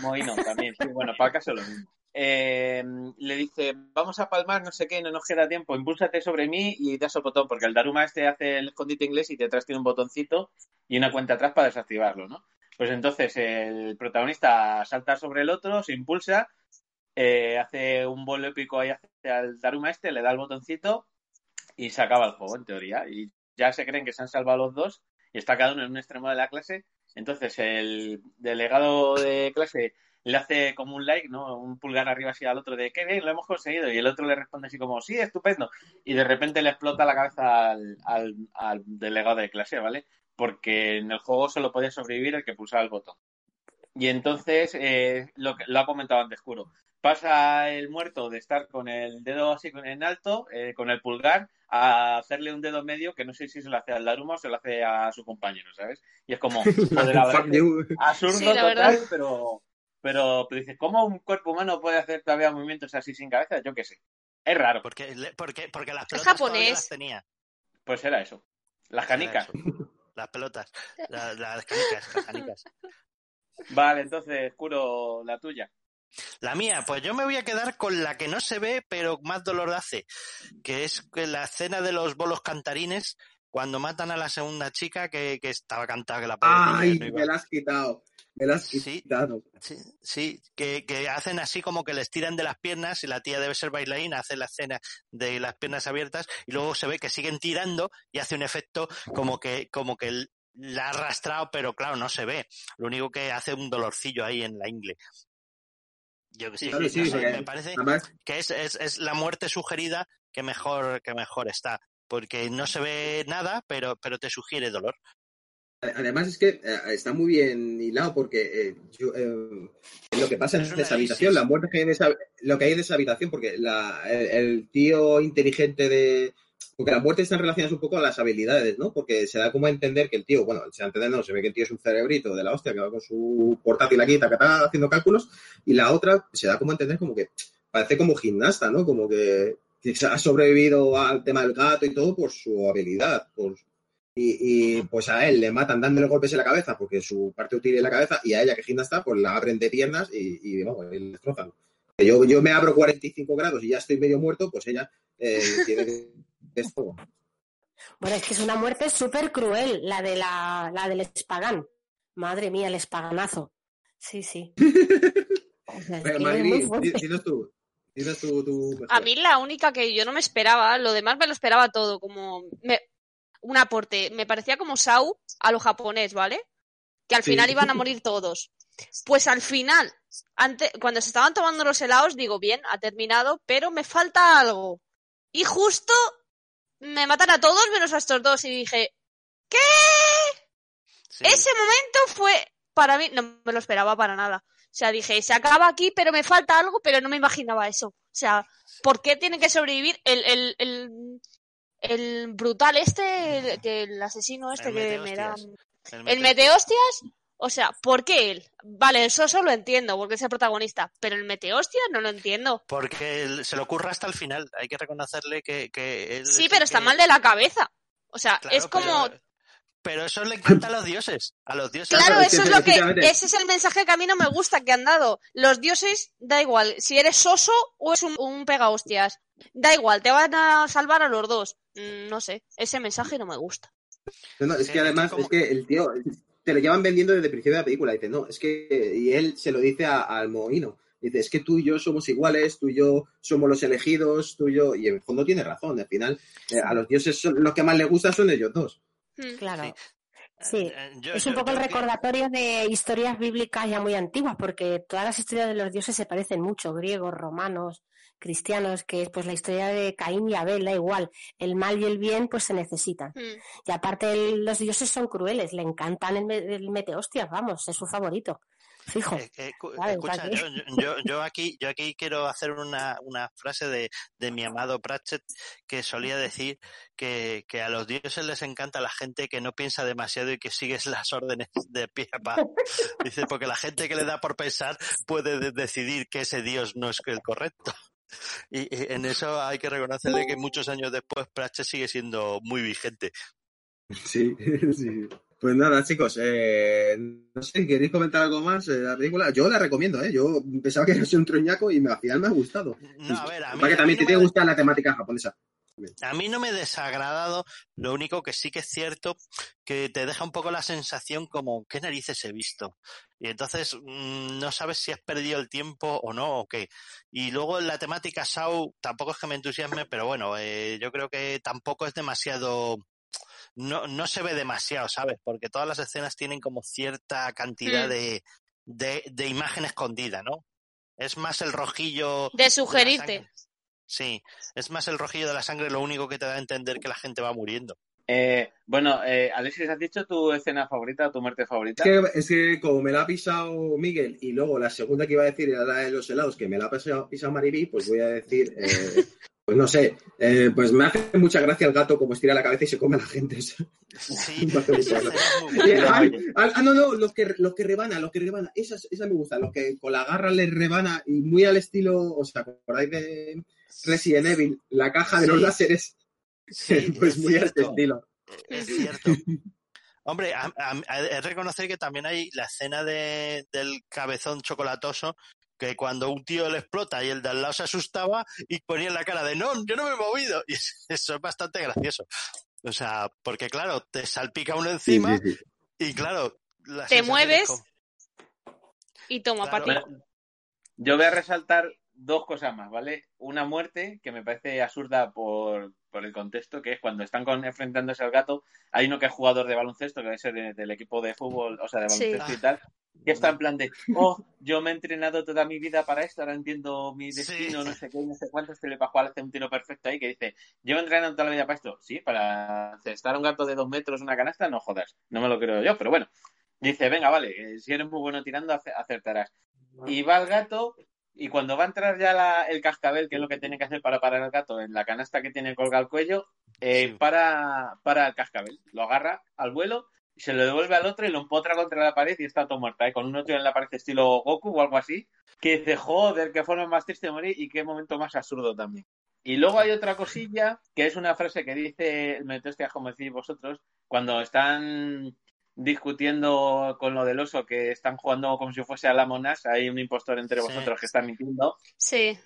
Moino también, sí, bueno, para el caso lo mismo. Eh, le dice, vamos a palmar, no sé qué, no nos queda tiempo, impúlsate sobre mí y das el botón, porque el Daruma este hace el escondite inglés y detrás tiene un botoncito y una cuenta atrás para desactivarlo, ¿no? Pues entonces el protagonista salta sobre el otro, se impulsa, eh, hace un vuelo épico ahí hacia el Daruma este, le da el botoncito y se acaba el juego, en teoría. Y ya se creen que se han salvado los dos y está cada uno en un extremo de la clase. Entonces el delegado de clase le hace como un like, ¿no? Un pulgar arriba así al otro de qué bien, lo hemos conseguido. Y el otro le responde así como, sí, estupendo. Y de repente le explota la cabeza al delegado de clase, ¿vale? Porque en el juego solo podía sobrevivir el que pulsaba el botón. Y entonces, eh, lo, que- lo ha comentado antes, Curo. Pasa el muerto de estar con el dedo así con- en alto, eh, con el pulgar, a hacerle un dedo medio que no sé si se lo hace al Daruma o se lo hace a su compañero, ¿sabes? Y es como, [LAUGHS] joder, la verdad you. absurdo Sí, la total, verdad. pero, pero, pero dices, ¿cómo un cuerpo humano puede hacer todavía movimientos así sin cabeza? Yo qué sé. Es raro. Porque, porque, porque las Es pelotas las tenía. Pues era eso. Las canicas. Era eso. Las pelotas. La- las canicas, las canicas. Vale, entonces, Curo, la tuya. La mía, pues yo me voy a quedar con la que no se ve, pero más dolor hace, que es que la escena de los bolos cantarines, cuando matan a la segunda chica que, que estaba cantada, que la pobre Ay, no me la has quitado. Me Sí. Sí, sí, que, que hacen así como que les tiran de las piernas y la tía debe ser bailarina, hace la escena de las piernas abiertas y luego se ve que siguen tirando y hace un efecto como que, como que la ha arrastrado, pero claro, no se ve. Lo único que hace un dolorcillo ahí en la ingle. Yo que sí, Claro, no sí, sé, porque me parece Además, que es, es, es la muerte sugerida que mejor, que mejor está. Porque no se ve nada, pero, pero te sugiere dolor. Además es que eh, está muy bien hilado porque eh, yo, eh, lo que pasa en esa habitación, la muerte que hay en esa, lo que hay en esa habitación, porque la- el, el tío inteligente de... Porque las muertes están relacionadas un poco a las habilidades, ¿no? Porque se da como a entender que el tío, bueno, se da a entender, no, se ve que el tío es un cerebrito de la hostia que va con su portátil aquí, tacatá, haciendo cálculos, y la otra se da como a entender como que parece como gimnasta, ¿no? Como que, que ha sobrevivido al tema del gato y todo por su habilidad, por, y, y, pues a él le matan dándole golpes en la cabeza porque su parte útil es la cabeza y a ella que Ginda está pues la abren de piernas y, y vamos, y le destrozan. Yo, yo me abro 45 grados y ya estoy medio muerto, pues ella eh, [LAUGHS] tiene esto. Bueno, es que es una muerte súper cruel, la de la, la del espagán. Madre mía, el espaganazo. Sí, sí. [LAUGHS] O sea, es Pero, que es Mayri, muy fuerte. di- dinos tú. Dinos tú, tú mejor. A mí la única que yo no me esperaba, lo demás me lo esperaba todo, como me- un aporte. Me parecía como Sau a lo japonés, ¿vale? Que al Sí. final iban a [LAUGHS] morir todos. Pues al final, ante- cuando se estaban tomando los helados, digo, bien, ha terminado, pero me falta algo. Y justo me matan a todos menos a estos dos y dije, ¿qué? Sí. Ese momento fue, para mí, no me lo esperaba para nada. O sea, dije, se acaba aquí, pero me falta algo, pero no me imaginaba eso. O sea, ¿por qué tiene que sobrevivir el, el, el, el brutal este, el, que el asesino este El que me da... El El mete- metehostias, o sea, ¿por qué él? Vale, el soso lo entiendo, porque es el protagonista, pero el metehostias no lo entiendo. Porque él se le ocurre hasta el final. Hay que reconocerle que, que él es Sí, pero está que- mal de la cabeza. O sea, Claro, es como... Pero, pero eso le encanta a los dioses. A los dioses. Claro, eso es lo que, ese es el mensaje que a mí no me gusta que han dado. Los dioses, da igual, si eres soso o es un, un pega hostias. Da igual, te van a salvar a los dos. Mm, No sé, ese mensaje no me gusta. No, no, es que además, es que el tío, te lo llevan vendiendo desde el principio de la película. Dice, no, es que, y él se lo dice al mohino. Dice, es que tú y yo somos iguales, tú y yo somos los elegidos, tú y yo, y en el fondo tiene razón. Al final, eh, a los dioses son- los que más les gusta son ellos dos. Claro. Sí. Sí, Eh, yo- es un yo- poco el yo recordatorio de historias bíblicas ya muy antiguas, porque todas las historias de los dioses se parecen mucho, griegos, romanos, cristianos, que es pues la historia de Caín y Abel, da igual, el mal y el bien pues se necesitan. Mm. Y aparte el- los dioses son crueles, le encantan el, el meteostias, vamos, es su favorito. Fijo. Eh, eh, escucha, yo, yo, yo aquí, yo aquí quiero hacer una, una frase de, de mi amado Pratchett que solía decir que, que a los dioses les encanta la gente que no piensa demasiado y que sigue [LAUGHS] las órdenes de pie a pa. Dice, porque la gente que le da por pensar puede de- decidir que ese dios no es el correcto. Y, y en eso hay que reconocerle que muchos años después Pratchett sigue siendo muy vigente. Sí, [LAUGHS] sí. Pues nada, chicos, eh, no sé, ¿queréis comentar algo más de la película? Yo la recomiendo, ¿eh? Yo pensaba que era un troñaco y me- al final me ha gustado. No, a ver, a mí, Para que a también te me- gusta la temática japonesa. A mí no me he desagradado, lo único que sí que es cierto que te deja un poco la sensación como, ¿qué narices he visto? Y entonces mm, no sabes si has perdido el tiempo o no o qué. Y luego la temática Sau tampoco es que me entusiasme, pero bueno, eh, yo creo que tampoco es demasiado, no, no se ve demasiado, ¿sabes? Porque todas las escenas tienen como cierta cantidad Mm. de, de, de imagen escondida, ¿no? Es más el rojillo De sugerirte. Sí, es más el rojillo de la sangre lo único que te da a entender que la gente va muriendo. Eh, bueno, eh, Alexis, ¿has dicho tu escena favorita, tu muerte Es favorita? que, es que como me la ha pisado Miguel y luego la segunda que iba a decir era la de los helados, que me la ha pisado, pisado Maribí, pues voy a decir, eh, [LAUGHS] pues no sé, eh, pues me hace mucha gracia el gato como estira la cabeza y se come a la gente. Sí, [LAUGHS] esa [LAUGHS] ay, ah, no, no, los que, los que rebana, los que rebana, esas, esas me gustan, los que con la garra les rebana y muy al estilo, ¿os acordáis de Resident Evil? La caja de los láseres, Sí, [LAUGHS] pues es muy a cierto, estilo. Es cierto. Hombre, a- a- a- reconocer que también hay la escena de, del cabezón chocolatoso que cuando un tío le explota y el de al lado se asustaba y ponía la cara de no, yo no me he movido. [LAUGHS] Y eso es bastante gracioso. O sea, porque claro, te salpica uno Sí, encima sí, sí. y claro, la Te mueves como- y toma Claro. para ti. Bueno, yo voy a resaltar dos cosas más, ¿vale? Una muerte que me parece absurda por, por el contexto, que es cuando están con, enfrentándose al gato, hay uno que es jugador de baloncesto, que es de- del equipo de fútbol, o sea, de Sí. baloncesto y tal, que está en plan de, oh, yo me he entrenado toda mi vida para esto, ahora entiendo mi Sí. destino, no sé qué, no sé cuánto, este le bajó hace un tiro perfecto ahí, que dice, llevo entrenando toda la vida para esto, sí, para cestar un gato de dos metros una canasta, no jodas, no me lo creo yo, pero bueno. Dice, venga, vale, eh, si eres muy bueno tirando, ace- acertarás. Y va el gato, y cuando va a entrar ya la- el cascabel, que es lo que tiene que hacer para parar el gato, en la canasta que tiene colgado al cuello, eh, Sí. para, para el cascabel. Lo agarra al vuelo, y se lo devuelve al otro y lo empotra contra la pared y está todo muerto. ¿eh? Con un otro en la pared estilo Goku o algo así, que dice, joder, qué forma más triste de morir y qué momento más absurdo también. Y luego hay otra cosilla que es una frase que dice el Metestia, como decís vosotros, cuando están discutiendo con lo del oso, que están jugando como si fuese a la monas, hay un impostor entre Sí. vosotros que está mintiendo, Sí.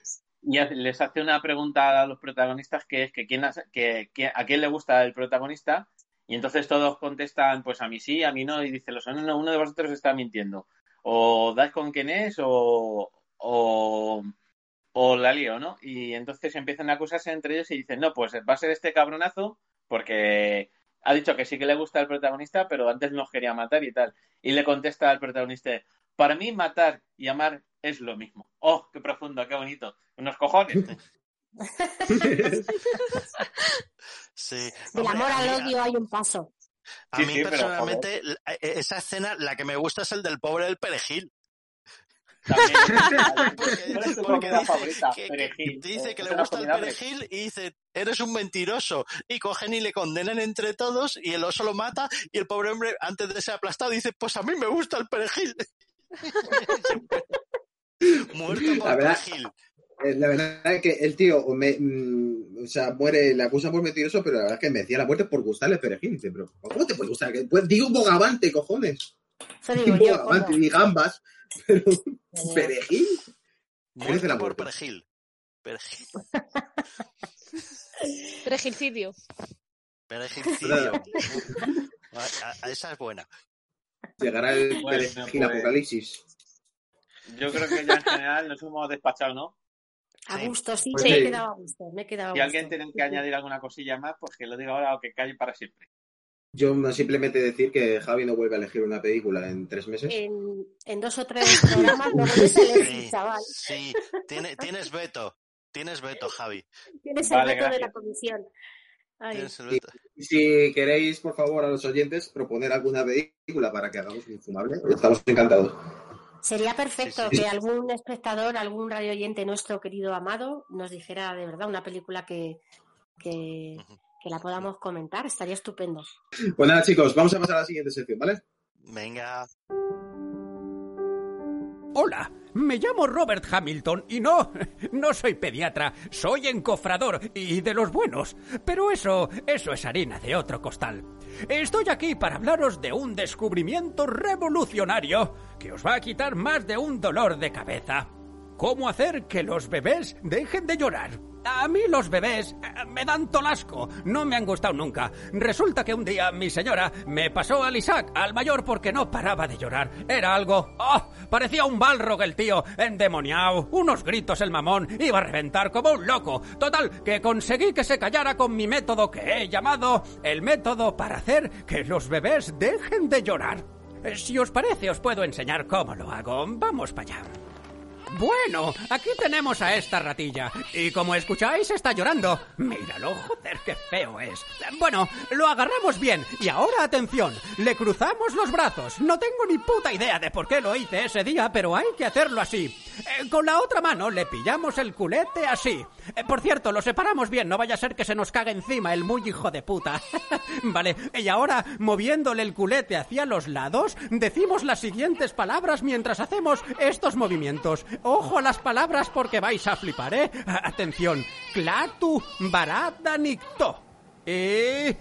y les hace una pregunta a los protagonistas que es que, quién hace- que- que- a quién le gusta el protagonista, y entonces todos contestan, pues a mí sí, a mí no, y dice el oso, no, no, uno de vosotros está mintiendo. O dais con quién es o, o, o la lío, ¿no? Y entonces empiezan a acusarse entre ellos y dicen, no, pues va a ser este cabronazo porque ha dicho que sí que le gusta el protagonista, pero antes nos quería matar y tal. Y le contesta al protagonista, para mí matar y amar es lo mismo. Oh, qué profundo, qué bonito. Unos cojones. [LAUGHS] Sí. Del amor al odio hay un paso. A Sí, mí sí, personalmente, e- esa escena, la que me gusta es el del pobre del perejil. También. Porque, ¿Cuál es tu porque comida dice, favorita? que, que Perejil. dice que es le gusta el perejil y dice, eres un mentiroso. Y cogen y le condenan entre todos y el oso lo mata y el pobre hombre, antes de ser aplastado, dice, pues a mí me gusta el perejil. [LAUGHS] Muerto por La verdad- perejil. Eh, La verdad es que el tío me, mm, o sea, muere, le acusan por mentiroso, pero la verdad es que merecía la muerte por gustarle perejil. Dice, pero ¿cómo te puede gustar? Que- Pues, digo bogavante, cojones. Eso digo yo. Y gambas, [LAUGHS] pero perejil. Merece la por muerte. perejil. Perejil. Regilcidio. [LAUGHS] Perejilcidio. A- a- a esa es buena. Llegará el Bueno, perejil pues- apocalipsis. Yo creo que ya en general nos hemos despachado, ¿no? A Sí. gusto, sí, Pues me sí. he quedado a gusto. Me he quedado a Si gusto. alguien tiene que añadir alguna cosilla más, pues que lo diga ahora o que calle para siempre. Yo no simplemente decir que Javi no vuelve a elegir una película en tres meses. En, en dos o tres programas no vuelves a elegir, Sí, chaval. sí. Tiene- tienes veto. Tienes veto, Javi. Tienes el Vale, veto de la comisión. Ay. Tienes el veto. Si queréis, por favor, a los oyentes, proponer alguna película para que hagamos un infumable, estamos encantados. Sería perfecto Sí, sí. que algún espectador, algún radio oyente nuestro querido amado, nos dijera de verdad una película que, que. Que la podamos comentar. Estaría estupendo. Pues nada, chicos, vamos a pasar a la siguiente sección, ¿vale? Venga. Hola, me llamo Robert Hamilton y no, no soy pediatra, soy encofrador y de los buenos. Pero eso, eso es harina de otro costal. Estoy aquí para hablaros de un descubrimiento revolucionario que os va a quitar más de un dolor de cabeza. ¿Cómo hacer que los bebés dejen de llorar? A mí los bebés eh, me dan tolasco, no me han gustado nunca. Resulta que un día mi señora me pasó al Isaac, al mayor, porque no paraba de llorar. Era algo... ¡Oh! Parecía un balrog el tío, endemoniado, unos gritos el mamón, iba a reventar como un loco. Total, que conseguí que se callara con mi método que he llamado el método para hacer que los bebés dejen de llorar. Eh, Si os parece, os puedo enseñar cómo lo hago. Vamos para allá. Bueno, aquí tenemos a esta ratilla. Y como escucháis, está llorando. Míralo, joder, qué feo es. Bueno, lo agarramos bien. Y ahora atención, le cruzamos los brazos. No tengo ni puta idea de por qué lo hice ese día, pero hay que hacerlo así. Eh, con la otra mano le pillamos el culete así. Eh, por cierto, lo separamos bien, no vaya a ser que se nos cague encima el muy hijo de puta. [LAUGHS] vale, y ahora, moviéndole el culete hacia los lados, decimos las siguientes palabras mientras hacemos estos movimientos. Ojo a las palabras porque vais a flipar, ¿eh? A- Atención. Clatu barata nicto. Y...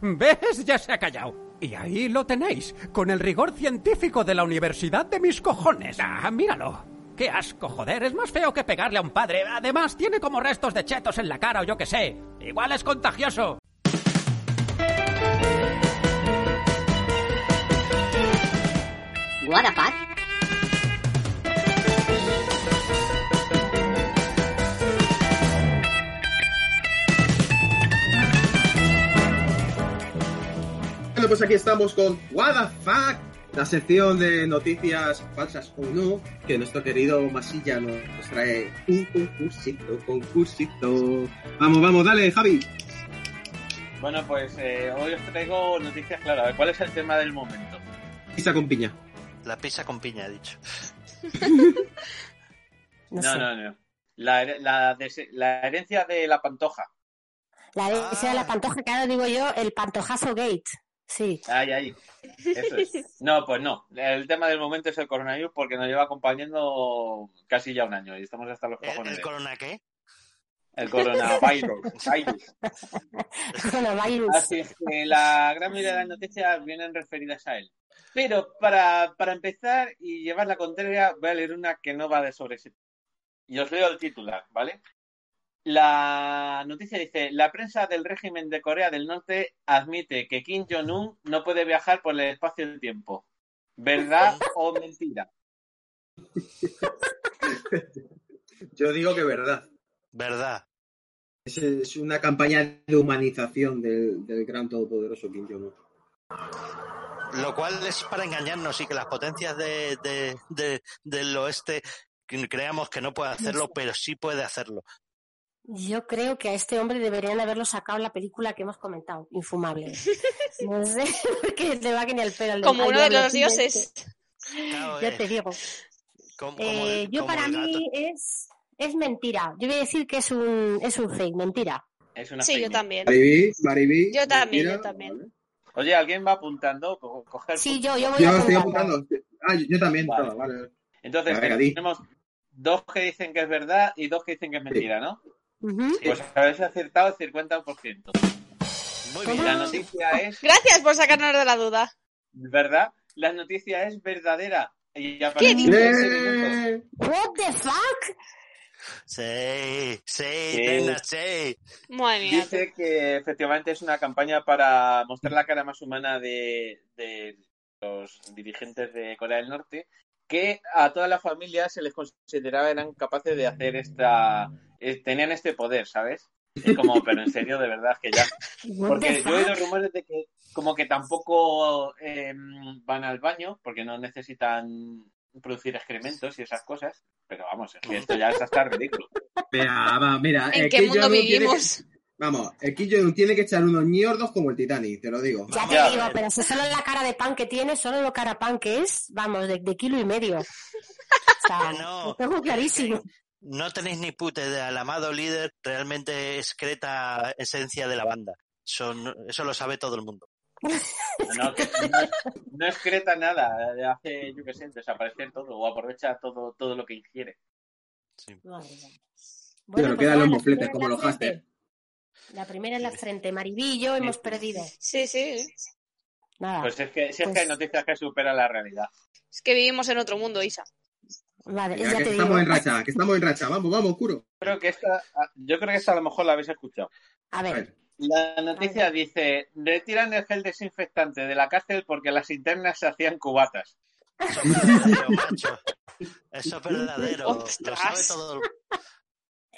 [LAUGHS] ¿Ves? Ya se ha callado. Y ahí lo tenéis, con el rigor científico de la Universidad de mis cojones. Ah, míralo. ¡Qué asco, joder! Es más feo que pegarle a un padre. Además, tiene como restos de chetos en la cara o yo qué sé. Igual es contagioso. Guadapat. Bueno, pues aquí estamos con What the Fuck, la sección de noticias falsas o no, que nuestro querido Masilla nos trae un concursito, concursito. Vamos, vamos, dale, Javi. Bueno, pues eh, hoy os traigo noticias claras. ¿Cuál es el tema del momento? Pizza con piña. La pizza con piña, he dicho. [LAUGHS] No, No, no, no. La, herencia de la pantoja. La de esa de la Ah. pantoja, claro, digo yo, el pantojazo gate. Sí. Ahí, ahí. Eso es. [LAUGHS] No, pues no. El tema del momento es el coronavirus porque nos lleva acompañando casi ya un año y estamos hasta los ¿El, cojones. el de- corona qué? El coronavirus. [LAUGHS] virus. Coronavirus. Así es que la gran mayoría de las noticias vienen referidas a él. Pero para, para empezar y llevar la contraria, voy a leer una que no va de sobre ese. Y os leo el titular, ¿vale? La noticia dice, la prensa del régimen de Corea del Norte admite que Kim Jong-un no puede viajar por el espacio y tiempo. ¿Verdad o mentira? Yo digo que verdad. Verdad. Es, es una campaña de humanización del, del gran todopoderoso Kim Jong-un. Lo cual es para engañarnos y que las potencias de, de- de- del oeste creamos que no puede hacerlo, pero sí puede hacerlo. Yo creo que a este hombre deberían haberlo sacado en la película que hemos comentado, Infumable. [LAUGHS] No sé, [LAUGHS] porque le va que ni al pelo. al Como al uno de los dioses. Claro, Ya eh, te digo. como- como Eh, el- yo para mí es, es mentira. Yo voy a decir que es un, es un fake, mentira. Es una Sí, fake yo también. Maribí, Maribí. Yo también, yo también. Oye, ¿alguien va apuntando? Co- Sí, yo, yo voy Yo a estoy apuntando. Ah, yo, yo también. Vale. todo, vale. Entonces, tenemos dos que dicen que es verdad y dos que dicen que es mentira, ¿no? Pues habéis acertado el 50%. Muy bien. La noticia es Gracias por sacarnos de la duda. verdad, la noticia es verdadera. Y ya ¿Qué dices? What the fuck? Sí, sí, Sí. Madre mía. Dice que efectivamente es una campaña para mostrar la cara más humana de, de los dirigentes de Corea del Norte, que a todas las familias se les consideraba eran capaces de hacer esta, eh, tenían este poder, ¿sabes? Es como, [LAUGHS] pero en serio, de verdad, que ya Porque yo he oído rumores de que como que tampoco eh, van al baño porque no necesitan producir excrementos y esas cosas. Pero vamos, esto ya es hasta ridículo. Mira, va, mira. ¿En qué mundo tiene vivimos? Vamos, el Kim Jong-un tiene que echar unos ñordos como el Titanic, te lo digo. Ya te digo, pero si solo la cara de pan que tiene, solo lo cara pan que es, vamos, de, de kilo y medio. O sea, Que no. lo tengo clarísimo. No tenéis ni puta idea. El amado líder realmente excreta esencia de la banda. Eso, lo sabe todo el mundo. No, que no, no excreta nada, hace, yo qué sé, desaparecer todo o aprovecha todo, todo lo que ingiere. Mía. Pero pues quedan los mofletes como los frente. La primera en la frente, Maribillo, hemos perdido. Sí, sí. Nada, Pues es que si es Pues- que hay noticias que superan la realidad. Es que vivimos en otro mundo, Isa. vale, ya que te digo. estamos en racha, que estamos en racha. Vamos, vamos, curo. Creo que esta, yo creo que esta a lo mejor la habéis escuchado. A A ver. La noticia dice, retiran el gel desinfectante de la cárcel porque las internas se hacían cubatas. Eso es verdadero, macho. Eso es verdadero. Lo sabe todo el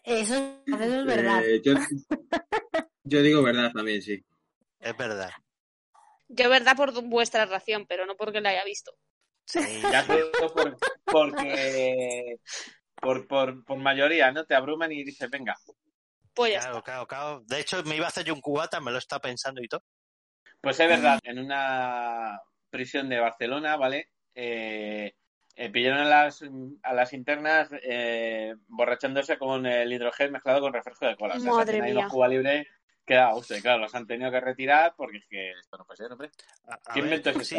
eso, eso es verdad. Eh, yo, [LAUGHS] yo digo verdad también, sí. Es verdad. Yo, verdad, por vuestra ración, pero no porque la haya visto. Sí. [LAUGHS] Ya solo por, porque por, por, por mayoría, ¿no? Te abruman y dices, venga. Pues ya Claro, está. claro, claro. De hecho, me iba a hacer yo un cubata, me lo está pensando y todo. Pues es verdad, en una prisión de Barcelona, ¿vale? Eh, eh, pillaron a las, a las internas eh, borrachándose con el hidrogel mezclado con refresco de cola. O sea, se Madre ahí mía. los Cuba Libre que da gusto. Y claro, los han tenido que retirar porque es que esto no puede ser, hombre. A- a ¿Qué ver, invento es sí,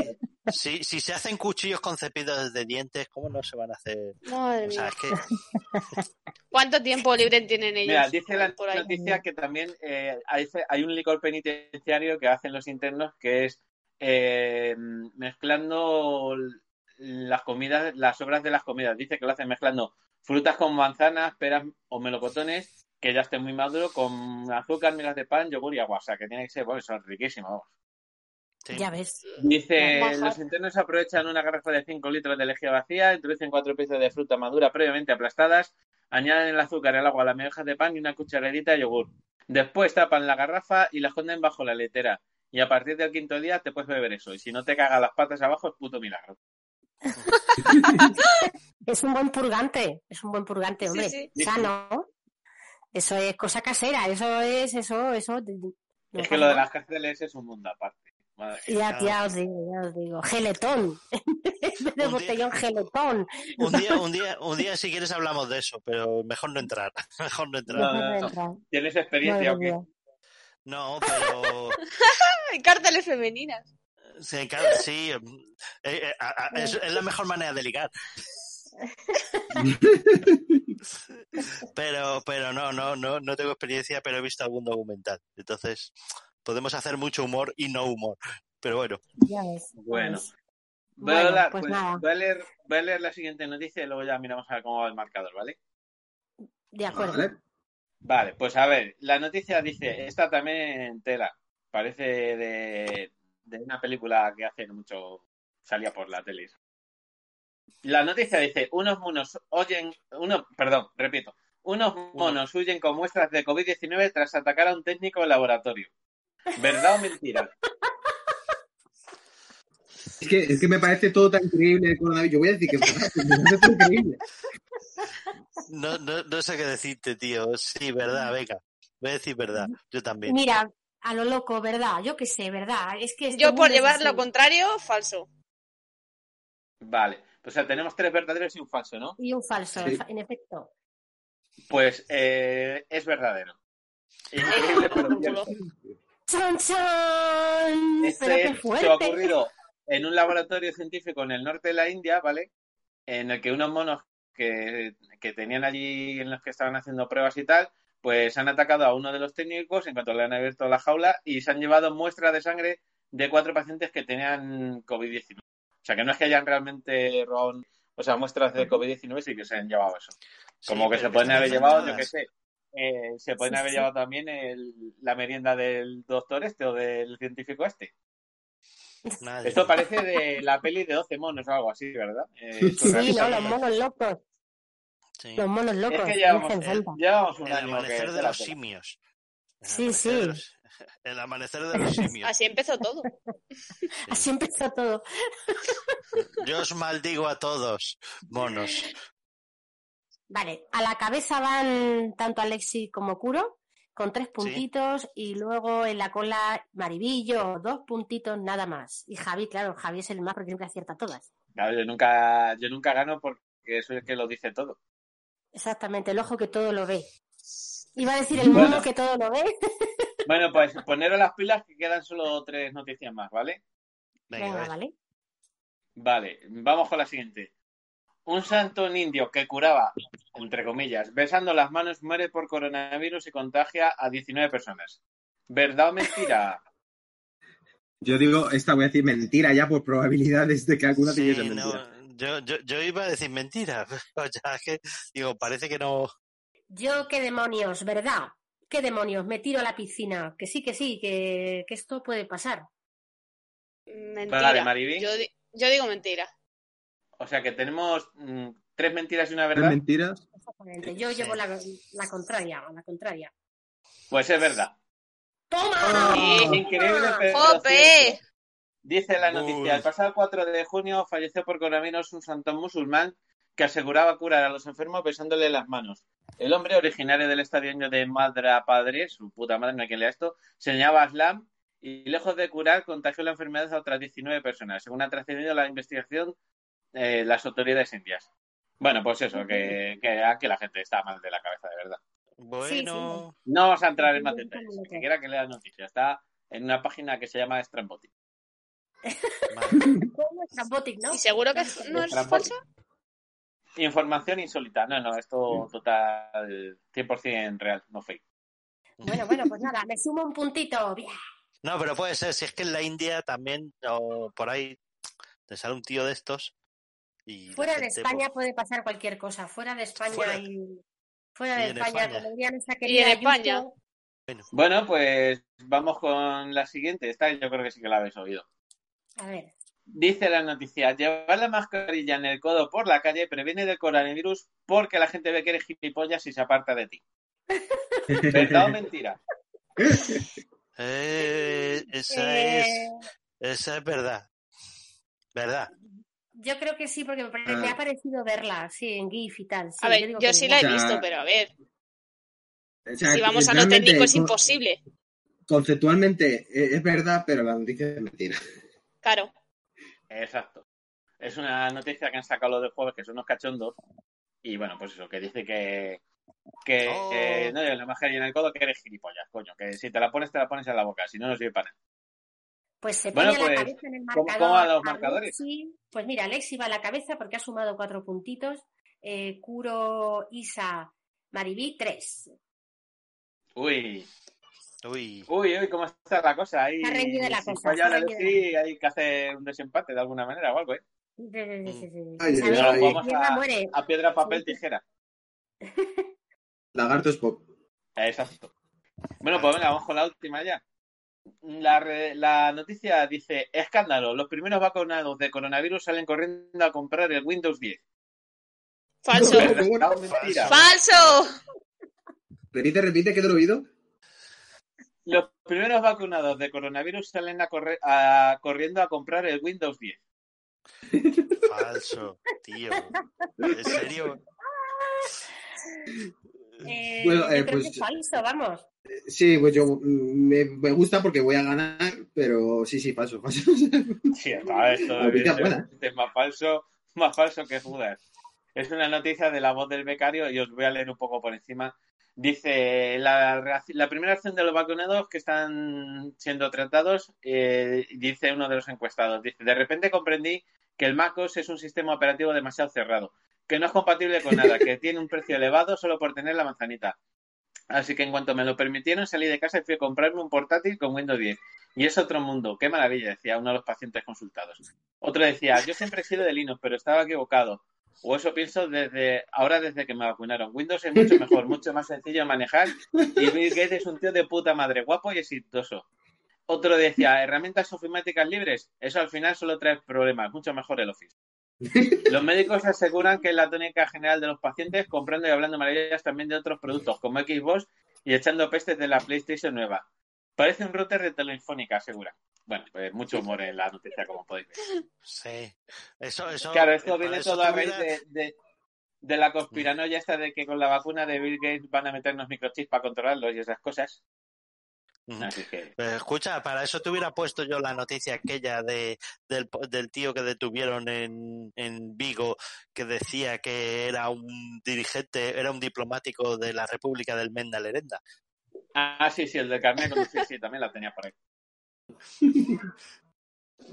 sí, si se hacen cuchillos con cepillos de dientes, ¿cómo no se van a hacer? Madre O sea, mía. es que [LAUGHS] ¿Cuánto tiempo libre tienen ellos? Mira, dice la por ahí? noticia que también eh, hay, hay un licor penitenciario que hacen los internos que es eh, mezclando las comidas, las sobras de las comidas. Dice que lo hacen mezclando frutas con manzanas, peras o melocotones que ya estén muy maduros con azúcar, migas de pan, yogur y agua. O sea, que tiene que ser, bueno, son riquísimos. sí. Ya ves. Dice, los internos aprovechan una garrafa de 5 litros de lejía vacía, introducen cuatro piezas de fruta madura previamente aplastadas, añaden el azúcar, el agua, las migajas de pan y una cucharadita de yogur. Después tapan la garrafa y la esconden bajo la letera. Y a partir del quinto día te puedes beber eso. Y si no te caga las patas abajo, es puto milagro. Es un buen purgante, es un buen purgante, hombre. sí. Sano. Eso es cosa casera, eso es, eso, eso. no es que lo de las cárceles es un mundo aparte. Madre. Ya, os digo, ya os digo. Geletón. [LAUGHS] En vez de Un día- botellón, geletón. Un día, un día, un día si quieres hablamos de eso, pero mejor no entrar. [LAUGHS] Mejor no entrar. No, no, no. entrar. ¿Tienes experiencia Madre o qué? mía. No, pero [LAUGHS] Hay cárteles femeninas. Sí, claro, sí, eh, eh, a- a- es, es la mejor manera de ligar. [LAUGHS] Pero, pero no, no, no, no tengo experiencia, pero he visto algún documental. Entonces, podemos hacer mucho humor y no humor. Pero bueno. Ya ves. ya Bueno. Voy, a Bueno, hablar- pues pues, nada. voy a leer, voy a leer la siguiente noticia y luego ya miramos a ver cómo va el marcador, ¿vale? De acuerdo. Vale. Vale, pues a ver, la noticia dice, esta también en tela, parece de, de una película que hace mucho salía por la tele. La noticia dice, unos monos oyen, uno, perdón, repito, unos monos huyen con muestras de COVID-19 tras atacar a un técnico de laboratorio. ¿Verdad o mentira? Es que, es que me parece todo tan increíble el coronavirus. Yo voy a decir que me parece todo increíble. No, no, no sé qué decirte, tío. Sí, verdad, venga. Voy a decir verdad. Yo también. Mira, a lo loco, ¿verdad? Yo qué sé, ¿verdad? Es que este Yo por llevar así. lo contrario, falso. Vale, pues o sea, tenemos tres verdaderos y un falso, ¿no? Y un falso, Sí. en efecto. Pues eh, es verdadero. Increíble, pero cierto. ¡Chan, chan! Este Pero qué hecho ha ocurrido en un laboratorio científico en el norte de la India, ¿vale? En el que unos monos que, que tenían allí en los que estaban haciendo pruebas y tal, pues han atacado a uno de los técnicos en cuanto le han abierto la jaula y se han llevado muestras de sangre de cuatro pacientes que tenían COVID-19. O sea, que no es que hayan realmente robado, o sea, muestras de COVID-19, sí que se han llevado eso. Como Sí, que se pueden haber llevado, yo qué sé, eh, se pueden Sí, haber sí. llevado también el- la merienda del doctor este o del científico este. Esto parece de la peli de 12 monos o algo así, ¿verdad? Eh, Sí, ¿no? Los monos locos. Sí. Los monos locos. Es que llevamos, un El año que amanecer de los simios. El Sí, amanecer sí. de los- [LAUGHS] El amanecer de los simios. Así empezó todo. Así empezó todo. Yo os maldigo a todos, monos. Vale, a la cabeza van tanto Alexi como Kuro, con tres puntitos, y luego en la cola Maribillo, dos puntitos nada más. Y Javi, claro, Javi es el más porque siempre acierta todas. Claro, yo nunca, yo nunca gano porque soy el que lo dice todo. Exactamente, el ojo que todo lo ve. Iba a decir el Bueno. mono que todo lo ve. [LAUGHS] Bueno, pues poneros las pilas que quedan solo tres noticias más, ¿vale? Venga, vale. Vale, vamos con la siguiente. Un santo en indio que curaba, entre comillas, besando las manos, muere por coronavirus y contagia a 19 personas. ¿Verdad o mentira? [LAUGHS] Yo digo, esta voy a decir mentira ya por probabilidades de que alguna Sí, tiene que ser no, mentira. Yo, yo, yo iba a decir mentira, [LAUGHS] pero ya que, digo, parece que no. Yo, qué demonios, ¿verdad? ¿Qué demonios? Me tiro a la piscina. Que sí, que sí, que, que esto puede pasar. Mentira. Vale, Mariby. Yo, di- yo digo mentira. O sea que tenemos mm, tres mentiras y una ¿Tres verdad. mentiras? Exactamente. Yo llevo la, la contraria, la contraria. Pues es verdad. ¡Toma! Sí. Increíble, pero ¡Jope! Dice la noticia, Uy. el pasado 4 de junio falleció por coronavirus un santo musulmán que aseguraba curar a los enfermos besándole las manos. El hombre, originario del estadio de Madra Padre, su puta madre, no hay quien lea esto, se llamaba Aslam y lejos de curar contagió la enfermedad a otras 19 personas, según ha trascendido la investigación eh, las autoridades indias. Bueno, pues eso, que, que, que la gente está mal de la cabeza, de verdad. Bueno, No vamos a entrar en más detalles, ni siquiera que lea la noticia. Está en una página que se llama Strambotic. Vale. ¿Cómo es Trampotic, no? ¿Y seguro que no es falso? Información insólita. No, no, esto total 100% real, no fake. Bueno, bueno, pues nada, me sumo un puntito. Bien. No, pero puede ser, si es que en la India también, o por ahí, te sale un tío de estos. Y Fuera de gente, España pues, puede pasar cualquier cosa. Fuera de España Fuera- y. Fuera y de en España, España. como Y querida en España. Bueno, pues vamos con la siguiente. Esta yo creo que sí que la habéis oído. A ver. Dice la noticia, llevar la mascarilla en el codo por la calle previene del coronavirus porque la gente ve que eres gilipollas y se aparta de ti. [LAUGHS] ¿Verdad o mentira? eh, esa es, Eh, esa es verdad. ¿Verdad? yo creo que sí, porque me, ha parecido verla, sí, en GIF y tal. Sí, A ver, yo sí no. la he O sea, visto, pero a ver, O sea, si vamos a lo técnico es imposible. Conceptualmente eh, es verdad, pero la noticia es mentira. Claro. Exacto. Es una noticia que han sacado los de jueves que son unos cachondos. Y bueno, pues eso, que dice que. Que Oh. eh, no lleves la mascarilla en el codo, que eres gilipollas, coño. Que si te la pones, te la pones en la boca. Si no, no sirve para nada. Pues se Bueno, pone a la pues, cabeza en el ¿cómo- marcador. cómo van los marcadores? Alexi. Pues mira, Alexi va a la cabeza porque ha sumado cuatro puntitos. Eh, Kuro, Isa, Maribí, tres. Uy, Uy. uy, uy, ¿cómo está la cosa? Ahí, Está reñida la cosa, falla reñida. Lexi, hay que hacer un desempate de alguna manera o algo, ¿eh? Sí, sí, sí, sí. Ay, A ay, ver, ay. Vamos a, muere. a piedra, papel, tijera. [LAUGHS] Lagarto es pop. Exacto. Bueno, pues venga, vamos con la última ya. La, re- la noticia dice, escándalo, los primeros vacunados de coronavirus salen corriendo a comprar el Windows 10. Falso. [LAUGHS] ¡Falso! Repite, repite, que te lo he oído. Los primeros vacunados de coronavirus salen a correr, a- corriendo a comprar el Windows 10. Falso, tío. ¿En serio? Eh, Bueno, yo eh, pues- que es falso, vamos. Sí, pues yo mm, me, me gusta porque voy a ganar, pero sí, sí, falso, falso. Sí, está, esto es más falso, más falso que Judas. Es una noticia de la voz del becario y os voy a leer un poco por encima. Dice, la, la primera acción de los vacunados que están siendo tratados, eh, dice uno de los encuestados, dice, de repente comprendí que el MacOS es un sistema operativo demasiado cerrado, que no es compatible con nada, que tiene un precio elevado solo por tener la manzanita. Así que en cuanto me lo permitieron, salí de casa y fui a comprarme un portátil con Windows 10. Y es otro mundo. Qué maravilla, decía uno de los pacientes consultados. Otro decía, yo siempre he sido de Linux, pero estaba equivocado. O eso pienso desde ahora desde que me vacunaron. Windows es mucho mejor, mucho más sencillo de manejar y Bill Gates es un tío de puta madre, guapo y exitoso. Otro decía, herramientas ofimáticas libres, eso al final solo trae problemas, mucho mejor el Office. Los médicos aseguran que la tónica general de los pacientes comprando y hablando maravillas también de otros productos como Xbox y echando pestes de la PlayStation nueva. Parece un router de telefónica, asegura. Bueno, pues mucho humor en la noticia, como podéis ver. Sí. Eso, eso, Claro, esto viene eso todo a raíz de, de, de la conspiranoia esta de que con la vacuna de Bill Gates van a meternos microchips para controlarlos y esas cosas. Ujú. Así que, Pues escucha, para eso te hubiera puesto yo la noticia aquella de, del, del tío que detuvieron en, en Vigo, que decía que era un dirigente, era un diplomático de la República del Menda Lerenda. Ah, sí, sí, el de carnet de conducir, sí, también la tenía por ahí. [LAUGHS]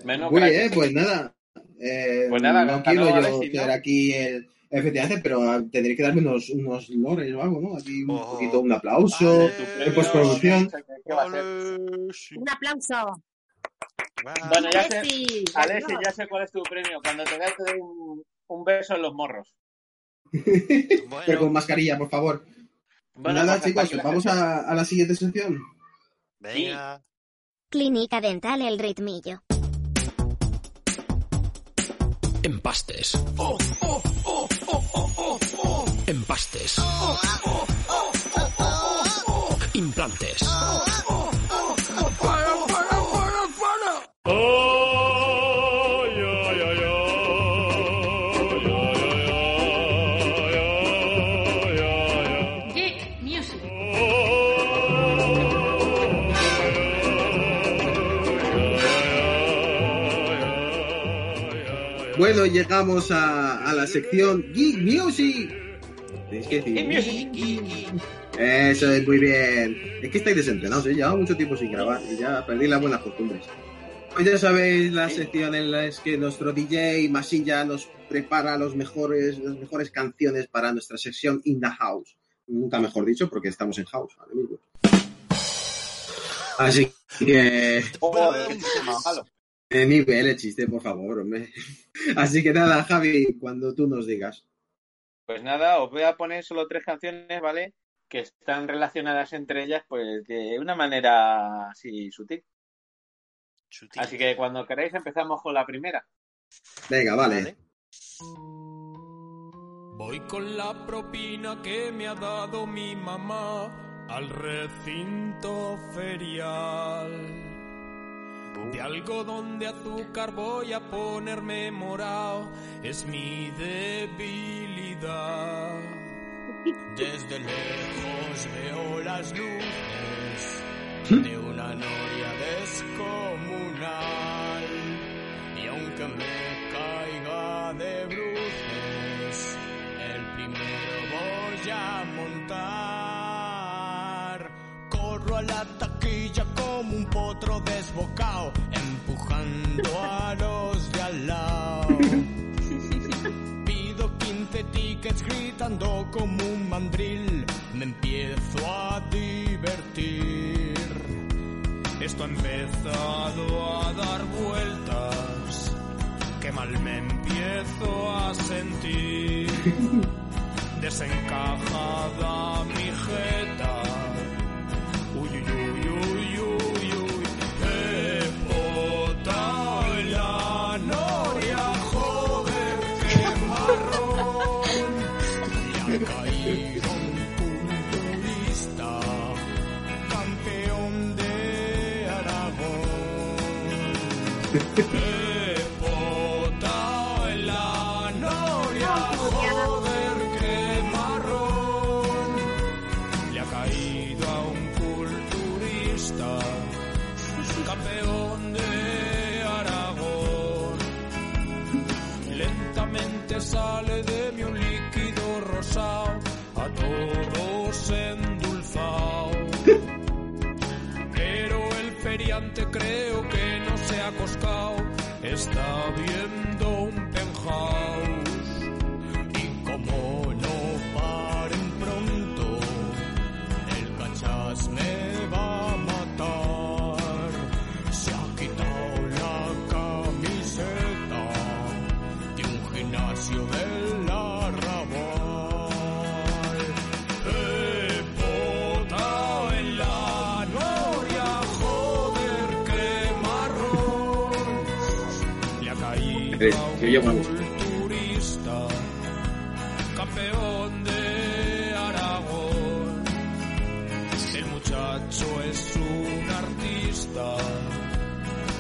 Menos Muy bien, pues nada. Eh, Pues nada, no quiero yo ser aquí el efectivamente, pero tendréis que darme unos, unos lores o algo, ¿no? Aquí un Oh. poquito, un aplauso. Vale. De postproducción. no sé qué- qué va a ser. Ole, sí. Un aplauso. Bueno, ya sé, ganó. ya sé cuál es tu premio. Cuando te dé te doy un, un beso en los morros. [LAUGHS] Pero con mascarilla, por favor. Bueno, nada, chicos, vamos a, a la siguiente sección. venga. Clínica Dental El Ritmillo. Empastes. Empastes. Implantes. Geek llegamos a, a la sección Geek Music. Tenéis que decir. Geek Music. Eso es muy bien. Es que estáis desentrenados, ¿eh? Llevaba mucho tiempo sin grabar y ya perdí las buenas costumbres. Pues ya sabéis la sección en la que nuestro DJ Masilla nos prepara los mejores, las mejores canciones para nuestra sección In the House. Nunca mejor dicho, porque estamos en house ahora mismo. Así que Eh, nivel el chiste, por favor, hombre. [LAUGHS] Así que nada, Javi, cuando tú nos digas. Pues nada, os voy a poner solo tres canciones, ¿vale? Que están relacionadas entre ellas, pues de una manera así sutil. Chutín. Así que cuando queráis empezamos con la primera. Venga, vale. Vale. Voy con la propina que me ha dado mi mamá al recinto ferial. De algodón de azúcar voy a ponerme morado, es mi debilidad. Desde lejos veo las luces de una noria descomunal. Y aunque me caiga de bruces, el primero voy a montar. Corro al ataque como un potro desbocado, empujando a los de al lado. Pido 15 tickets gritando como un mandril, me empiezo a divertir. Esto ha empezado a dar vueltas, que mal me empiezo a sentir. [LAUGHS] Desencajada mi jeta. Sale de mí un líquido rosado, a todos endulzado. Pero el feriante creo está viendo un penthouse. Y como no paren pronto, el cachas me va a matar. Se ha quitado la camiseta de un gimnasio del 3. Campeón de Aragón, el muchacho es un artista,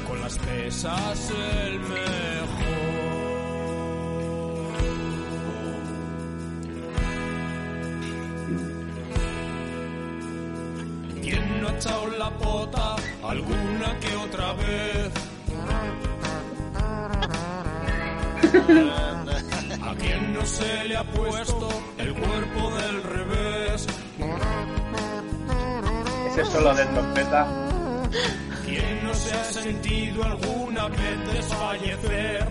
con las pesas el mejor. ¿Quién no ha echado la pota? Algún ¿A quién no se le ha puesto el cuerpo del revés? Ese solo de trompeta. ¿Quién no se ha sentido alguna vez desfallecer?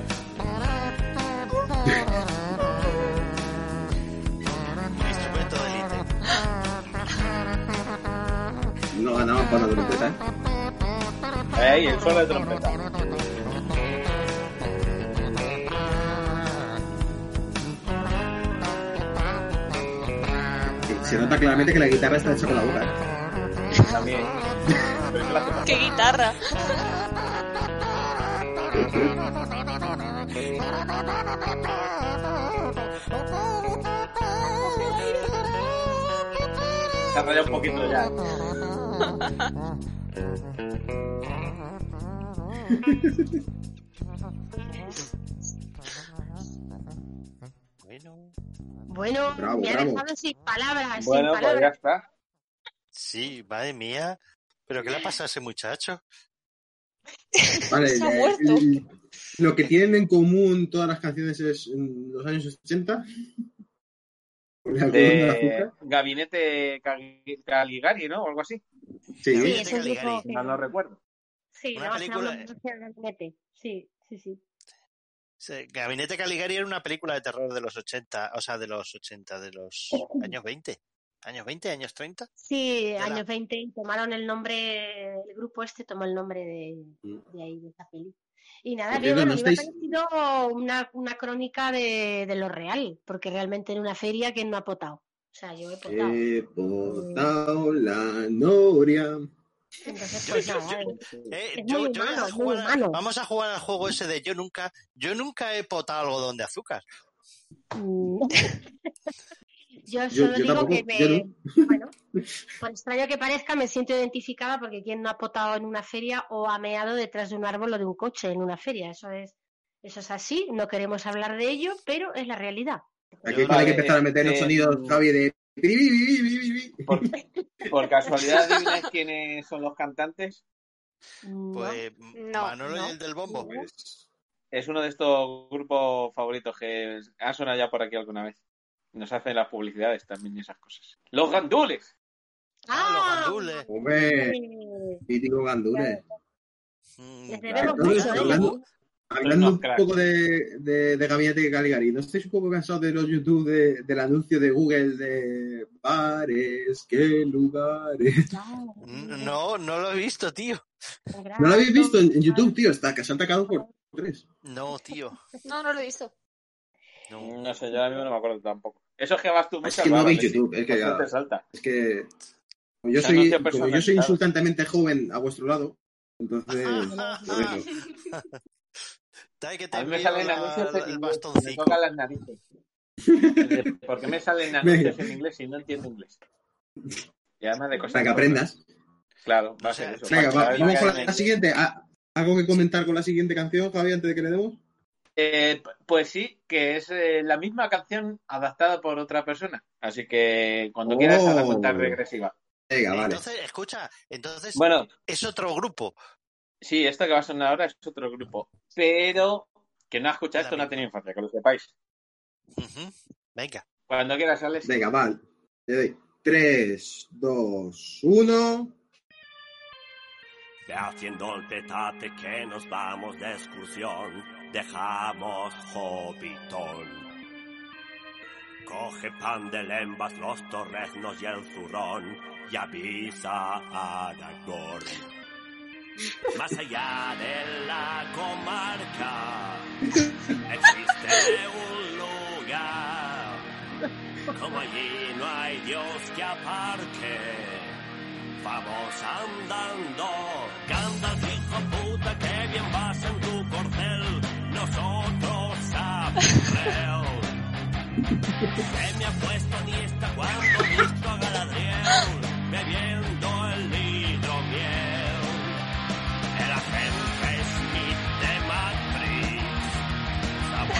Instrumento de élite. No ganaban para la trompeta, ¿eh? Ahí, el solo de trompeta. Se nota claramente que la guitarra está hecha con la boca. También. ¡Qué guitarra! Se ha rayado un poquito ya. [LAUGHS] Bueno, Bravo, me ha bravo. dejado sin palabras, Bueno, sin pues ya palabras. está. sí, madre mía. ¿Pero qué le pasa a ese muchacho? [LAUGHS] Vale, Se ha eh, muerto. lo que tienen en común todas las canciones es en los años 80. Con el algodón de De azúcar. Gabinete Cali- Caligari, ¿no? O algo así. Sí, Sí, Gabinete es que- No lo recuerdo. Sí, Una película- gabinete. Sí, sí, sí. Gabinete Caligari era una película de terror de los 80, o sea, de los 80, de los [LAUGHS] años 20. ¿Años 20? ¿Años 30? Sí, la- años 20 y tomaron el nombre, el grupo este tomó el nombre de, de ahí, de esa peli. Y nada, cierto, bueno, ¿no a mí me ha estáis- parecido una, una crónica de, de lo real, porque realmente en una feria, ¿quién no ha potado? O sea, yo he potado. He botado la noria. Entonces, pues nada, Eh, Es yo- muy yo voy a humano, muy jugar a- humano. vamos a jugar al juego ese de yo nunca, yo nunca he potado algodón de azúcar. Mm. [LAUGHS] Yo solo yo digo tampoco, que me, bueno, [LAUGHS] por extraño que parezca, me siento identificada porque quien no ha potado en una feria o ha meado detrás de un árbol o de un coche en una feria. Eso es, eso es así, no queremos hablar de ello, pero es la realidad. Aquí hay que empezar a meter los este, sonidos, Javi, de... Por, [LAUGHS] por casualidad, ¿adivináis quiénes son los cantantes? No. Pues No, Manolo no. y el del bombo. Pues, Es uno de estos grupos favoritos que ha sonado ya por aquí alguna vez. Nos hacen las publicidades también y esas cosas. ¡Los gandules! Ah, Gandules. Hombre, mítico Gandules. Mm, Les Claro, debemos todo mucho, ¿eh? Hablando, un poco de, de, de Gabinete de Caligari, ¿no estáis un poco cansados de los YouTube de- del anuncio de Google de bares, qué lugares? No, no lo he visto, tío. ¿No lo habéis visto en, en YouTube, tío? Está que se han atacado por tres. No, tío. No, no lo he visto. No. No sé, yo ahora mismo no me acuerdo tampoco. Eso es que vas tú Es que no veis. YouTube, es que ya- salta. Es que como yo soy, yo soy insultantemente joven a vuestro lado, entonces. [LAUGHS] Dai que te A mí me salen la- [LAUGHS] anuncios en inglés. Me tocan las narices. ¿Por qué me salen anuncios en inglés si no entiendo inglés? Y además de cosas. Para que aprendas. Claro, va a ser eso. Venga, va- vamos con la, siguiente. Ah, ¿Algo que comentar con la siguiente canción, Javi, antes de que le demos? Eh, pues sí, que es eh, la misma canción adaptada por otra persona. Así que cuando Oh. quieras a la cuenta regresiva. Venga, vale. Entonces, escucha, entonces Bueno, es otro grupo. sí, esto que va a sonar ahora es otro grupo. Pero que no ha escuchado esto no ha tenido infancia, que lo sepáis. Ujú. Venga. Cuando quieras, Alex. Venga, vale. Le doy 3, 2, 1. Ve haciendo el petate que nos vamos de excursión. Dejamos Hobbiton. Coge pan de lembas, los torreznos y el zurrón. Y avisa a Aragorn. Más allá de la comarca existe un lugar. Como allí no hay Dios que aparque. Vamos andando, Gandalf hijo puta, que bien vas en tu corcel, nosotros a. Se me ha puesto ni esta cuando visto a Galadriel, bebiendo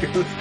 Las [LAUGHS]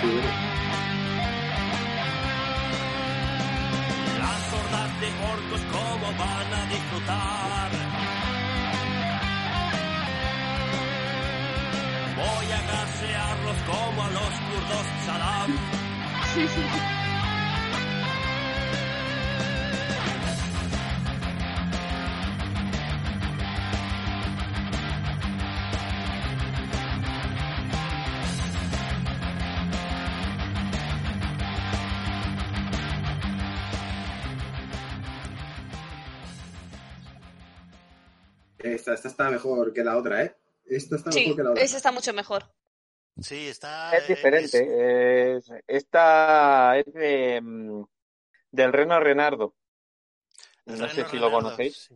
Esta, esta está mejor que la otra, ¿eh? Esta está Sí, mejor que la otra. esa está mucho mejor. Sí, está. Es diferente. es- esta es de, mm, del Reno Renardo. No Reno sé si lo conocéis.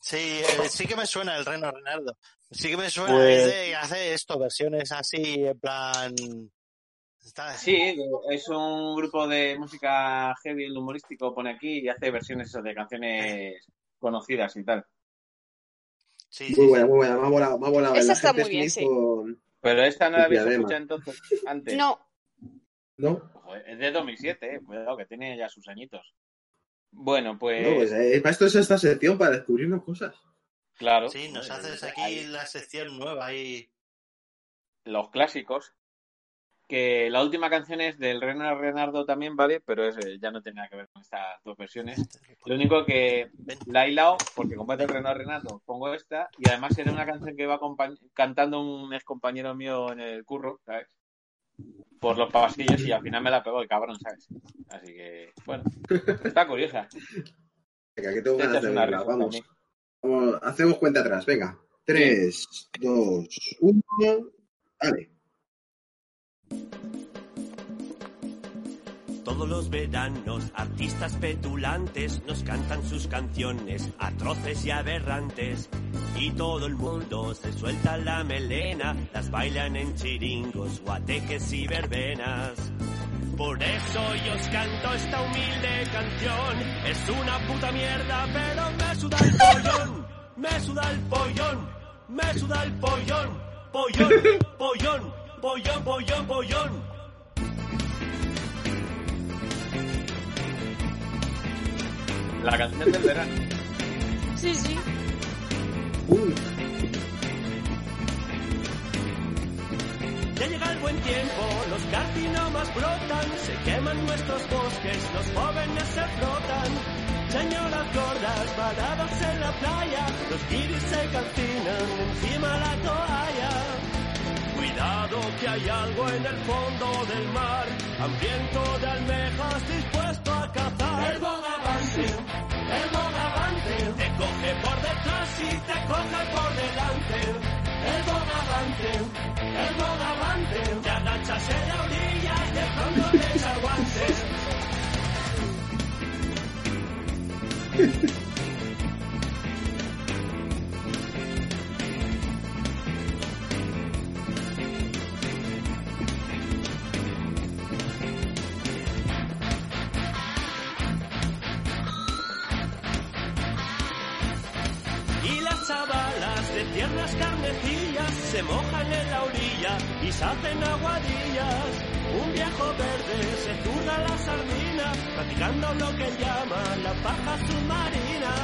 Sí, eh, sí que me suena el Reno Renardo. Sí que me suena. Pues- es de- hace esto, versiones así, en plan. Está- Sí, es un grupo de música heavy, el humorístico pone aquí y hace versiones de canciones conocidas y tal. Muy buena, muy buena. Me ha volado, me ha volado. Esa La está gente muy bien, Smith con- Pero esta no la habéis escuchado entonces antes. No, ¿No? Joder, es de 2007, eh. cuidado que tiene ya sus añitos. Bueno, pues, No, pues eh, para esto es esta sección, para descubrirnos cosas. claro. Sí, nos haces ahí aquí la sección nueva y. los clásicos. Que la última canción es del Reno Renardo también, ¿vale? Pero es, eh, ya no tiene nada que ver con estas dos versiones. Lo único que la he hilado, porque como es del Reno Renardo, pongo esta. Y además era una canción que acompañ- cantando un ex compañero mío en el curro, ¿sabes? Por los pasillos y al final me la pegó el cabrón, ¿sabes? Así que, bueno, está curiosa. Venga, que tengo Te ganas de verla. Vamos. Vamos, Hacemos cuenta atrás. Venga. 3, 2, 1. Dale. Todos los veranos, artistas petulantes nos cantan sus canciones atroces y aberrantes. Y todo el mundo se suelta la melena, las bailan en chiringos, guateques y verbenas. Por eso yo os canto esta humilde canción. Es una puta mierda, pero me suda el pollón. Me suda el pollón. Me suda el pollón. Pollón, pollón, pollón, pollón, pollón. La canción del verano. sí, sí. Ya llega el buen tiempo, los carcinomas brotan, se queman nuestros bosques, los jóvenes se frotan. Señoras gordas paradas en la playa, los guiris se calcinan encima la toalla. Cuidado que hay algo en el fondo del mar, hambriento de almejas dispuesto a cazar. El bogavante, el bogavante, te coge por detrás y te coge por delante. El bogavante, el bogavante, te agachas en la orilla y de pronto te echa carnecillas se mojan en la orilla y se hacen aguadillas. Un viejo verde se zurda la sardina, practicando lo que llaman la paja submarina.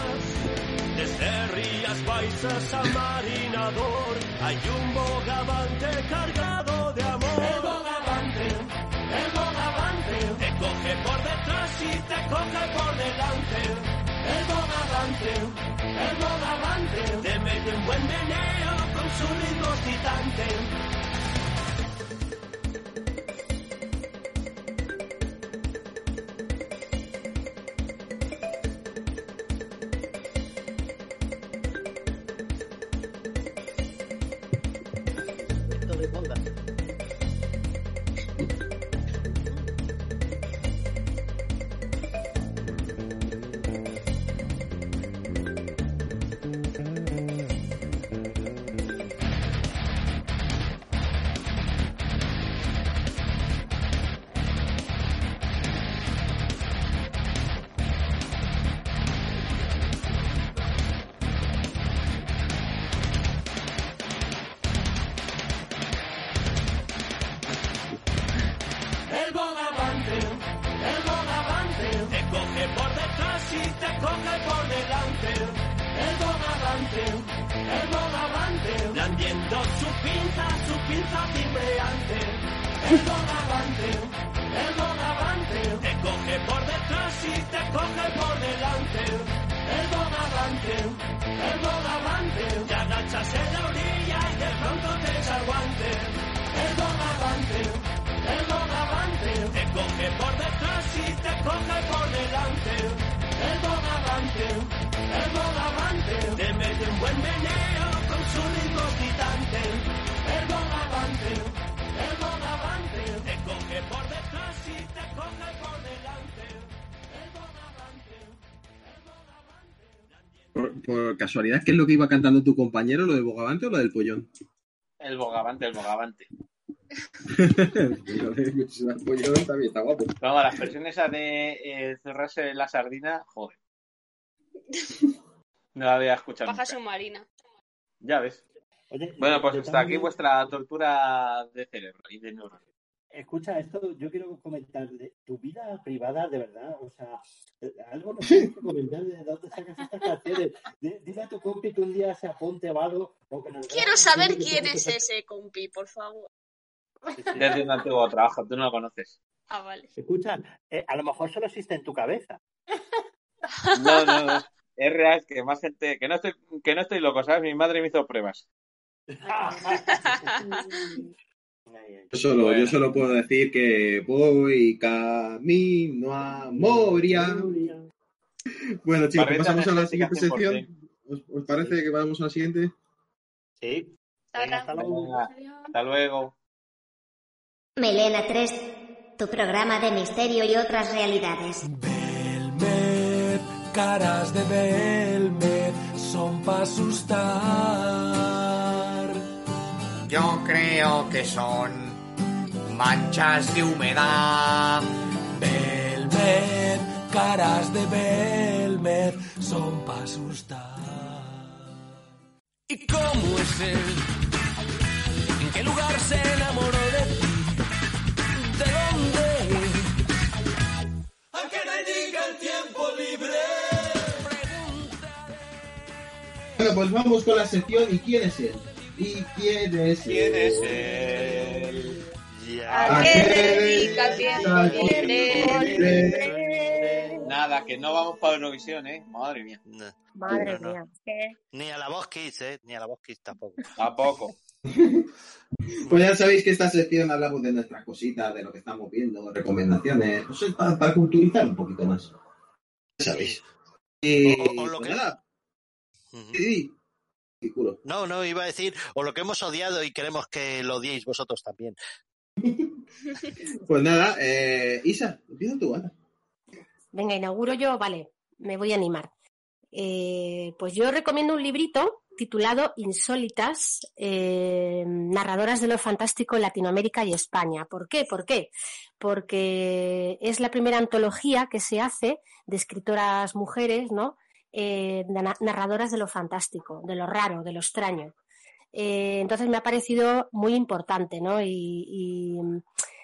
Desde Rías Baixas a Marinador hay un bogavante cargado de amor. El bogavante, el bogavante, te coge por detrás y te coge por delante. El bogavante, el bogavante, te mete un buen meneo con su ritmo excitante. Casualidad, ¿qué es lo que iba cantando tu compañero? ¿Lo del bogavante o lo del pollón? El bogavante, el bogavante. Del pollón también está guapo. Vamos, las versiones esa de eh, cerrarse la sardina, joder. No la había escuchado. Baja nunca. submarina. Ya ves. Oye, Bueno, pues hasta aquí vuestra tortura de cerebro y de neuronas. Escucha, esto yo quiero comentar de tu vida privada, de verdad, o sea, eh, algo nos [LAUGHS] tienes que comentar de dónde sacas estas canciones. Di- Dile a tu compi que un día se apunte o algo. O que nos Quiero saber quién es ese compi, por favor. Desde un antiguo trabajo, tú no lo conoces. Ah, vale. Escucha, eh, a lo mejor solo existe en tu cabeza. No, no, no. Es real que más gente, que no estoy, que no estoy loco, ¿sabes? Mi madre me hizo pruebas. [LAUGHS] [LAUGHS] Yo solo, Bueno. yo solo puedo decir que voy camino a Moria. Bueno, chicos, pasamos a la siguiente 100%. sección. ¿Os, os parece que vamos a la siguiente? Sí. hasta Venga, hasta luego. Melena 3, tu programa de misterio y otras realidades. Belmed, caras de Belmed son para asustar. Yo creo que son manchas de humedad. Belmed, caras de Belmed son para asustar. ¿Y cómo es él? ¿En qué lugar se enamoró de ti? ¿De dónde? ¿A qué dedica el tiempo libre? Bueno, pues vamos con la sección ¿Y quién es él? ¿Y quién es ¿Quién él? es él? ¿A qué dedica tiempo libre? Nada, que no vamos para Eurovisión, ¿eh? Madre mía. Madre No, no. mía. ¿qué? Ni a la voz Kids, ¿eh? Ni a la voz Kids tampoco. Tampoco. [LAUGHS] Pues ya sabéis que esta sección hablamos de nuestras cositas, de lo que estamos viendo, recomendaciones, pues es para, para culturizar un poquito más. Ya sabéis. Y O- o lo pues que- nada, sí, No, no, iba a decir, o lo que hemos odiado y queremos que lo odiéis vosotros también. [LAUGHS] Pues nada, eh, Isa, empieza tú, Ana. Venga, inauguro yo, vale, me voy a animar. Eh, pues yo recomiendo un librito titulado Insólitas, eh, narradoras de lo fantástico en Latinoamérica y España. ¿Por qué? ¿Por qué? Porque es la primera antología que se hace de escritoras mujeres, ¿no? Eh, narradoras de lo fantástico, de lo raro, de lo extraño. Eh, entonces me ha parecido muy importante, ¿no? Y, y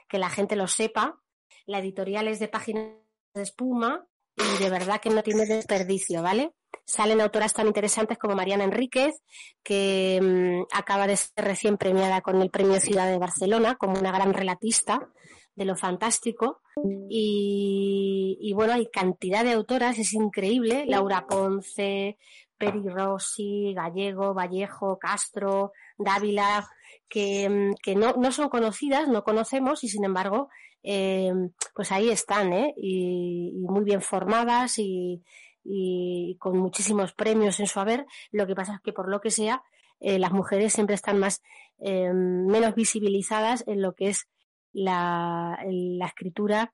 que la gente lo sepa. La editorial es de páginas de espuma y de verdad que no tiene desperdicio, ¿vale? Salen autoras tan interesantes como Mariana Enríquez, que mm, acaba de ser recién premiada con el Premio Ciudad de Barcelona como una gran relatista de lo fantástico. Y, bueno, hay cantidad de autoras, es increíble. Laura Ponce, Peri Rossi, Gallego, Vallejo, Castro, Dávila, que, que no, no son conocidas, no conocemos y sin embargo, eh, pues ahí están, ¿eh? Y, muy bien formadas y, y con muchísimos premios en su haber. Lo que pasa es que por lo que sea, eh, las mujeres siempre están más eh, menos visibilizadas en lo que es la, escritura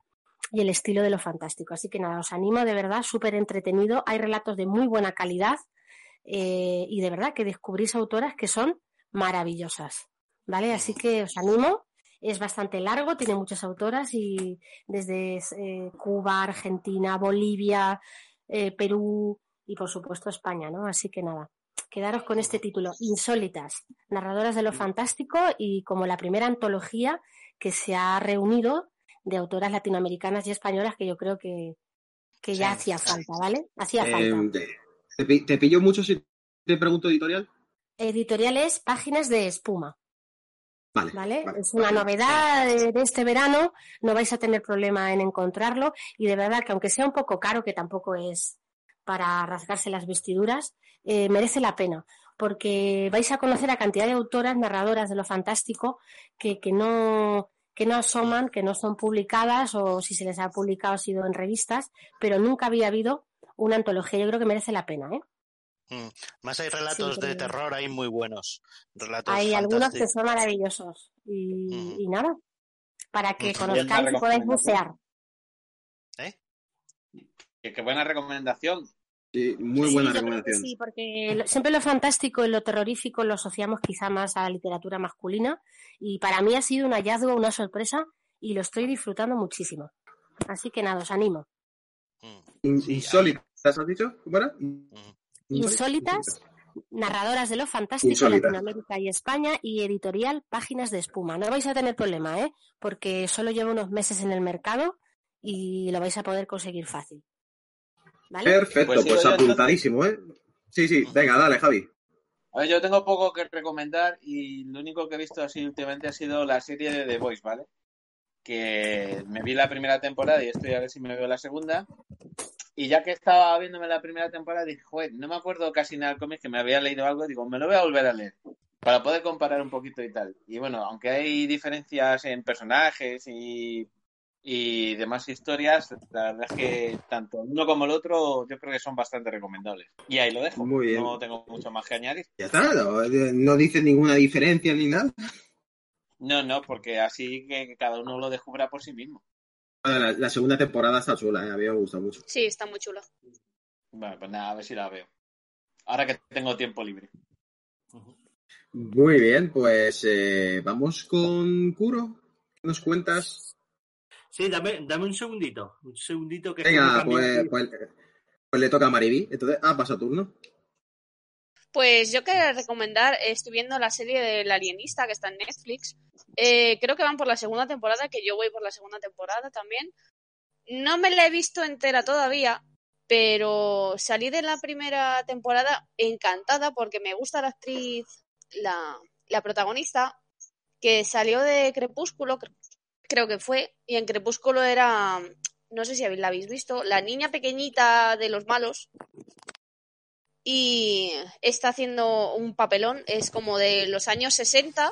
y el estilo de lo fantástico. Así que nada, os animo de verdad, súper entretenido. Hay relatos de muy buena calidad eh, y de verdad que descubrís autoras que son maravillosas. ¿Vale? Así que os animo. Es bastante largo, tiene muchas autoras y desde eh, Cuba, Argentina, Bolivia, eh, Perú y por supuesto España, ¿no? Así que nada, quedaros con este título, Insólitas, narradoras de lo fantástico y como la primera antología que se ha reunido de autoras latinoamericanas y españolas que yo creo que, que ya hacía falta, ¿vale? Hacía Eh, falta. te, te pi- te pillo mucho si te pregunto editorial? Editoriales Páginas de Espuma. Vale. ¿vale? vale. Es una novedad de, de este verano, no vais a tener problema en encontrarlo y de verdad que aunque sea un poco caro, que tampoco es para rasgarse las vestiduras, eh, merece la pena porque vais a conocer a cantidad de autoras, narradoras de lo fantástico que, que no que no asoman, que no son publicadas o si se les ha publicado ha sido en revistas, pero nunca había habido una antología. Yo creo que merece la pena, ¿eh? Mm. Más hay relatos Sí, de terror ahí muy buenos. Relatos Hay algunos que son maravillosos y, y nada, para que Ujú. conozcáis y podáis bucear. Qué, qué buena recomendación. Sí, muy Sí, buena recomendación. sí, porque siempre lo fantástico y lo terrorífico lo asociamos quizá más a la literatura masculina y para mí ha sido un hallazgo, una sorpresa y lo estoy disfrutando muchísimo. Así que nada, os animo. In- Insólitas, ¿has dicho? ¿Cómo era? Insólitas, narradoras de lo fantástico, Insólitas. Latinoamérica y España y editorial Páginas de Espuma. No vais a tener problema, ¿eh? Porque solo lleva unos meses en el mercado y lo vais a poder conseguir fácil. ¿Vale? Perfecto, Pues pues, apuntadísimo, ¿eh? Sí, sí, venga, dale, Javi. A ver, yo tengo poco que recomendar y lo único que he visto así últimamente ha sido la serie de The Voice, ¿vale? Que me vi la primera temporada y estoy a ver si me veo la segunda. Y ya que estaba viéndome la primera temporada, dije, joder, no me acuerdo casi nada del cómic, que me había leído algo, digo, me lo voy a volver a leer para poder comparar un poquito y tal. Y bueno, aunque hay diferencias en personajes y, y demás historias, la verdad es que tanto uno como el otro yo creo que son bastante recomendables. Y ahí lo dejo. Muy bien. No tengo mucho más que añadir. Ya está, no, no dice ninguna diferencia ni nada. No, no, porque así que cada uno lo descubra por sí mismo. Bueno, La, la segunda temporada está chula, ¿eh? a mí me gusta mucho. Sí, está muy chulo. Bueno, pues nada, a ver si la veo. Ahora que tengo tiempo libre. Muy bien, pues eh, vamos con Kuro. ¿Qué nos cuentas? Sí, dame, dame un segundito. Un segundito que Venga, pues, pues, pues le toca a Mariby. Entonces, ah, pasa turno. Pues yo quería recomendar, estoy viendo la serie del Alienista que está en Netflix. Eh, creo que van por la segunda temporada, que yo voy por la segunda temporada también. No me la he visto entera todavía, pero salí de la primera temporada encantada porque me gusta la actriz, la, la protagonista, que salió de Crepúsculo, cre- creo que fue, y en Crepúsculo era, no sé si la habéis visto, la niña pequeñita de los malos, y está haciendo un papelón, es como de los años 60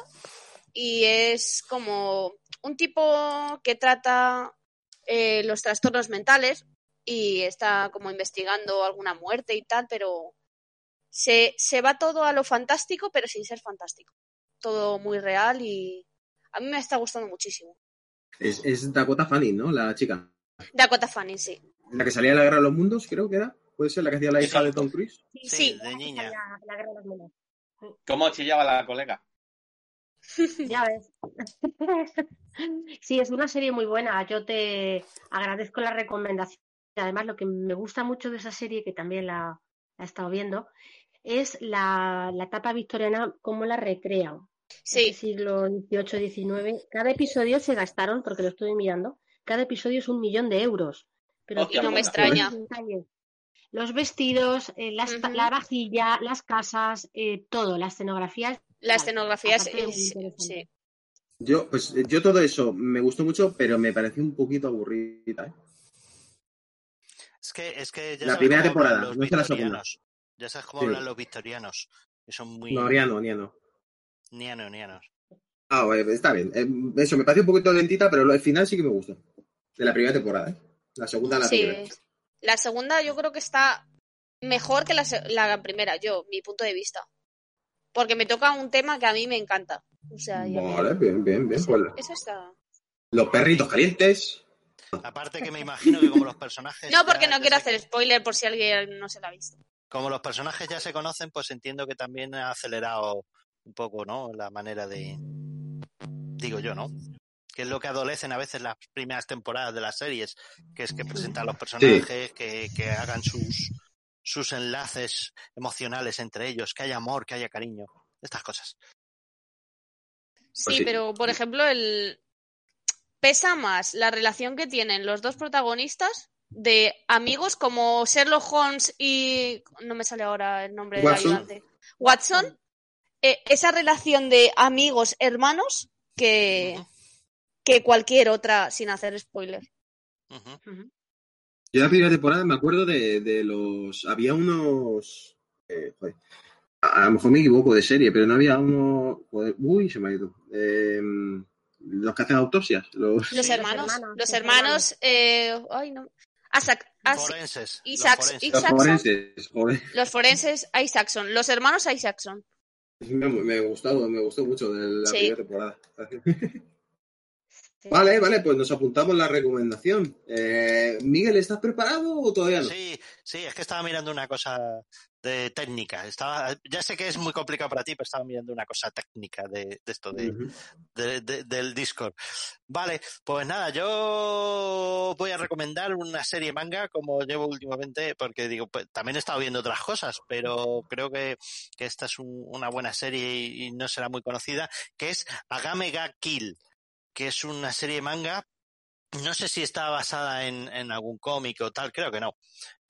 y es como un tipo que trata eh, los trastornos mentales y está como investigando alguna muerte y tal, pero se, se va todo a lo fantástico, pero sin ser fantástico. Todo muy real y a mí me está gustando muchísimo. Es, es Dakota Fanning, ¿no? La chica. Dakota Fanning, sí. La que salía en la Guerra de los Mundos, creo que era. ¿Puede ser la que hacía la hija de Tom Cruise? Sí, de niña. ¿Cómo chillaba la colega? [LAUGHS] Ya ves. [LAUGHS] Sí, es una serie muy buena. Yo te agradezco la recomendación. Además, lo que me gusta mucho de esa serie, que también la, la he estado viendo, es la, la etapa victoriana, cómo la recrean. Sí. Ese siglo XVIII, XIX. Cada episodio se gastaron, porque lo estoy mirando, cada episodio es un millón de euros. Pero Hostia, Y no me extraña. los vestidos, eh, las- la vajilla, las casas, eh, todo, la escenografía. es La escenografía es, sí. Yo, pues yo todo eso me gustó mucho, pero me pareció un poquito aburrida. ¿eh? Es que, es que ya La primera temporada, los no es la segunda. victorianos. Ya sabes cómo Sí. hablan los victorianos. Que son muy No, Ariano. Niano, nianos. Ah, bueno, está bien. Eh, Eso, me pareció un poquito lentita, pero lo- el final sí que me gustó. De la primera temporada, ¿eh? La segunda la Sí. tuve. La segunda yo creo que está mejor que la, primera, yo, mi punto de vista. Porque me toca un tema que a mí me encanta. O sea, me- Vale, bien, bien, bien. Pues, Eso está. los perritos calientes. Aparte que me imagino que como los personajes No, porque ya- no quiero hacer spoiler por si alguien no se la ha visto. como los personajes ya se conocen, pues entiendo que también ha acelerado un poco, ¿no? La manera de digo yo, ¿no? Que es lo que adolecen a veces las primeras temporadas de las series, que es que presentan a los personajes, que, que hagan sus sus enlaces emocionales entre ellos, que haya amor, que haya cariño, estas cosas. Sí, Pues sí. pero por ejemplo, el pesa más la relación que tienen los dos protagonistas de amigos como Sherlock Holmes y no me sale ahora el nombre del ayudante. Watson eh, esa relación de amigos, hermanos, que, que cualquier otra sin hacer spoiler. Yo la primera temporada me acuerdo de, de los. Había unos. eh, joder, a, a lo mejor me equivoco de serie, pero no había uno. joder, uy, se me ha ido. Eh, los que hacen autopsias. Los... Los hermanos, los hermanos, eh, ay, no. As- Forenses. los forenses. Los Isaacson, forenses, joder. los forenses Isaacson, los hermanos Isaacson. Me, me gustó, me gustó mucho de la Sí. primera temporada. [LAUGHS] Vale, vale, pues nos apuntamos la recomendación. Eh, Miguel, ¿estás preparado o todavía no? Sí, sí, es que estaba mirando una cosa de técnica. Estaba, ya sé que es muy complicado para ti, pero estaba mirando una cosa técnica de, de esto de, Ujú. de- de- del Discord. Vale, pues nada, yo voy a recomendar una serie manga como llevo últimamente, porque digo, pues, también he estado viendo otras cosas, pero creo que, que esta es un- una buena serie y, y no será muy conocida, que es Agame ga Kill, que es una serie manga no sé si está basada en, en algún cómic o tal, creo que no.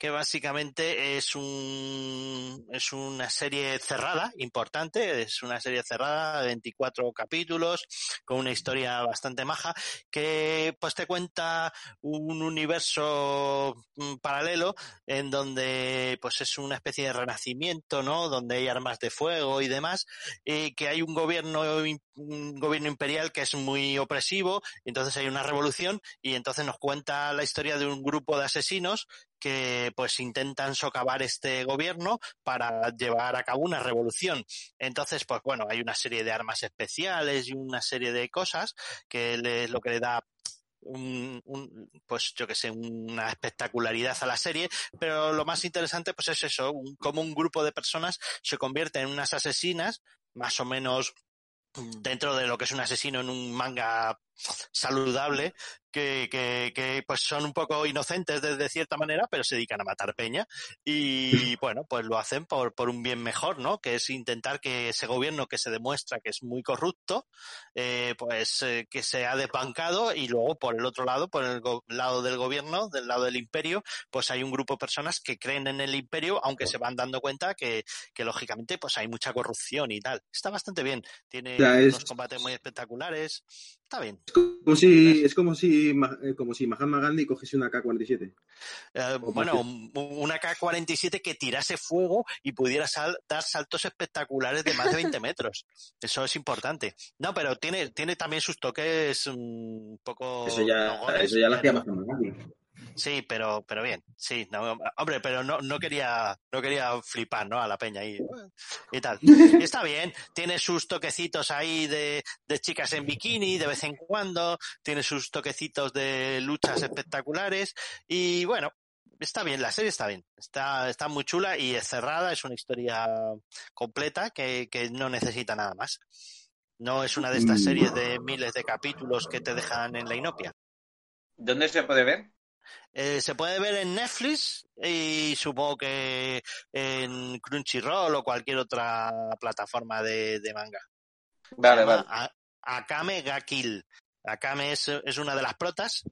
Que básicamente es un es una serie cerrada, importante, es una serie cerrada de 24 capítulos, con una historia bastante maja, que pues te cuenta un universo mm, paralelo en donde pues es una especie de renacimiento, ¿no? Donde hay armas de fuego y demás, y que hay un gobierno un gobierno imperial que es muy opresivo, entonces hay una revolución y entonces nos cuenta la historia de un grupo de asesinos que pues intentan socavar este gobierno para llevar a cabo una revolución. Entonces, pues bueno, hay una serie de armas especiales y una serie de cosas que le- lo que le da un, pues yo que sé, una espectacularidad a la serie, pero lo más interesante pues es eso, un- como un grupo de personas se convierte en unas asesinas, más o menos dentro de lo que es un asesino en un manga saludable, que, que, que pues son un poco inocentes de, de cierta manera, pero se dedican a matar peña. Y [LAUGHS] bueno, pues lo hacen por, por un bien mejor, ¿no? Que es intentar que ese gobierno que se demuestra que es muy corrupto, eh, pues eh, que se ha desbancado y luego por el otro lado, por el go- lado del gobierno, del lado del imperio, pues hay un grupo de personas que creen en el imperio, aunque se van dando cuenta que, que lógicamente pues hay mucha corrupción y tal. Está bastante bien. Tiene es- unos combates muy espectaculares. Está bien. Como si, es como si, Ma- eh, como si Mahatma Gandhi cogiese una K-47. Eh, bueno, una K-47 que tirase fuego y pudiera sal- dar saltos espectaculares de más de 20 [LAUGHS] metros. Eso es importante. No, pero tiene, tiene también sus toques mm, un poco... Eso ya, eso ya lo hacía Mahatma Gandhi. Sí, pero, pero bien, sí, no, hombre, pero no, no quería, no quería flipar, ¿no? A la peña ahí y tal. Y [LAUGHS] está bien, tiene sus toquecitos ahí de, de chicas en bikini de vez en cuando, tiene sus toquecitos de luchas espectaculares y bueno, está bien, la serie está bien, está, está muy chula y es cerrada, es una historia completa que, que no necesita nada más. No es una de estas Mm. series de miles de capítulos que te dejan en la inopia. ¿Dónde se puede ver? Eh, se puede ver en Netflix y supongo que en Crunchyroll o cualquier otra plataforma de, de manga. Vale, vale. A- Akame ga Kill. Akame es, es una de las protas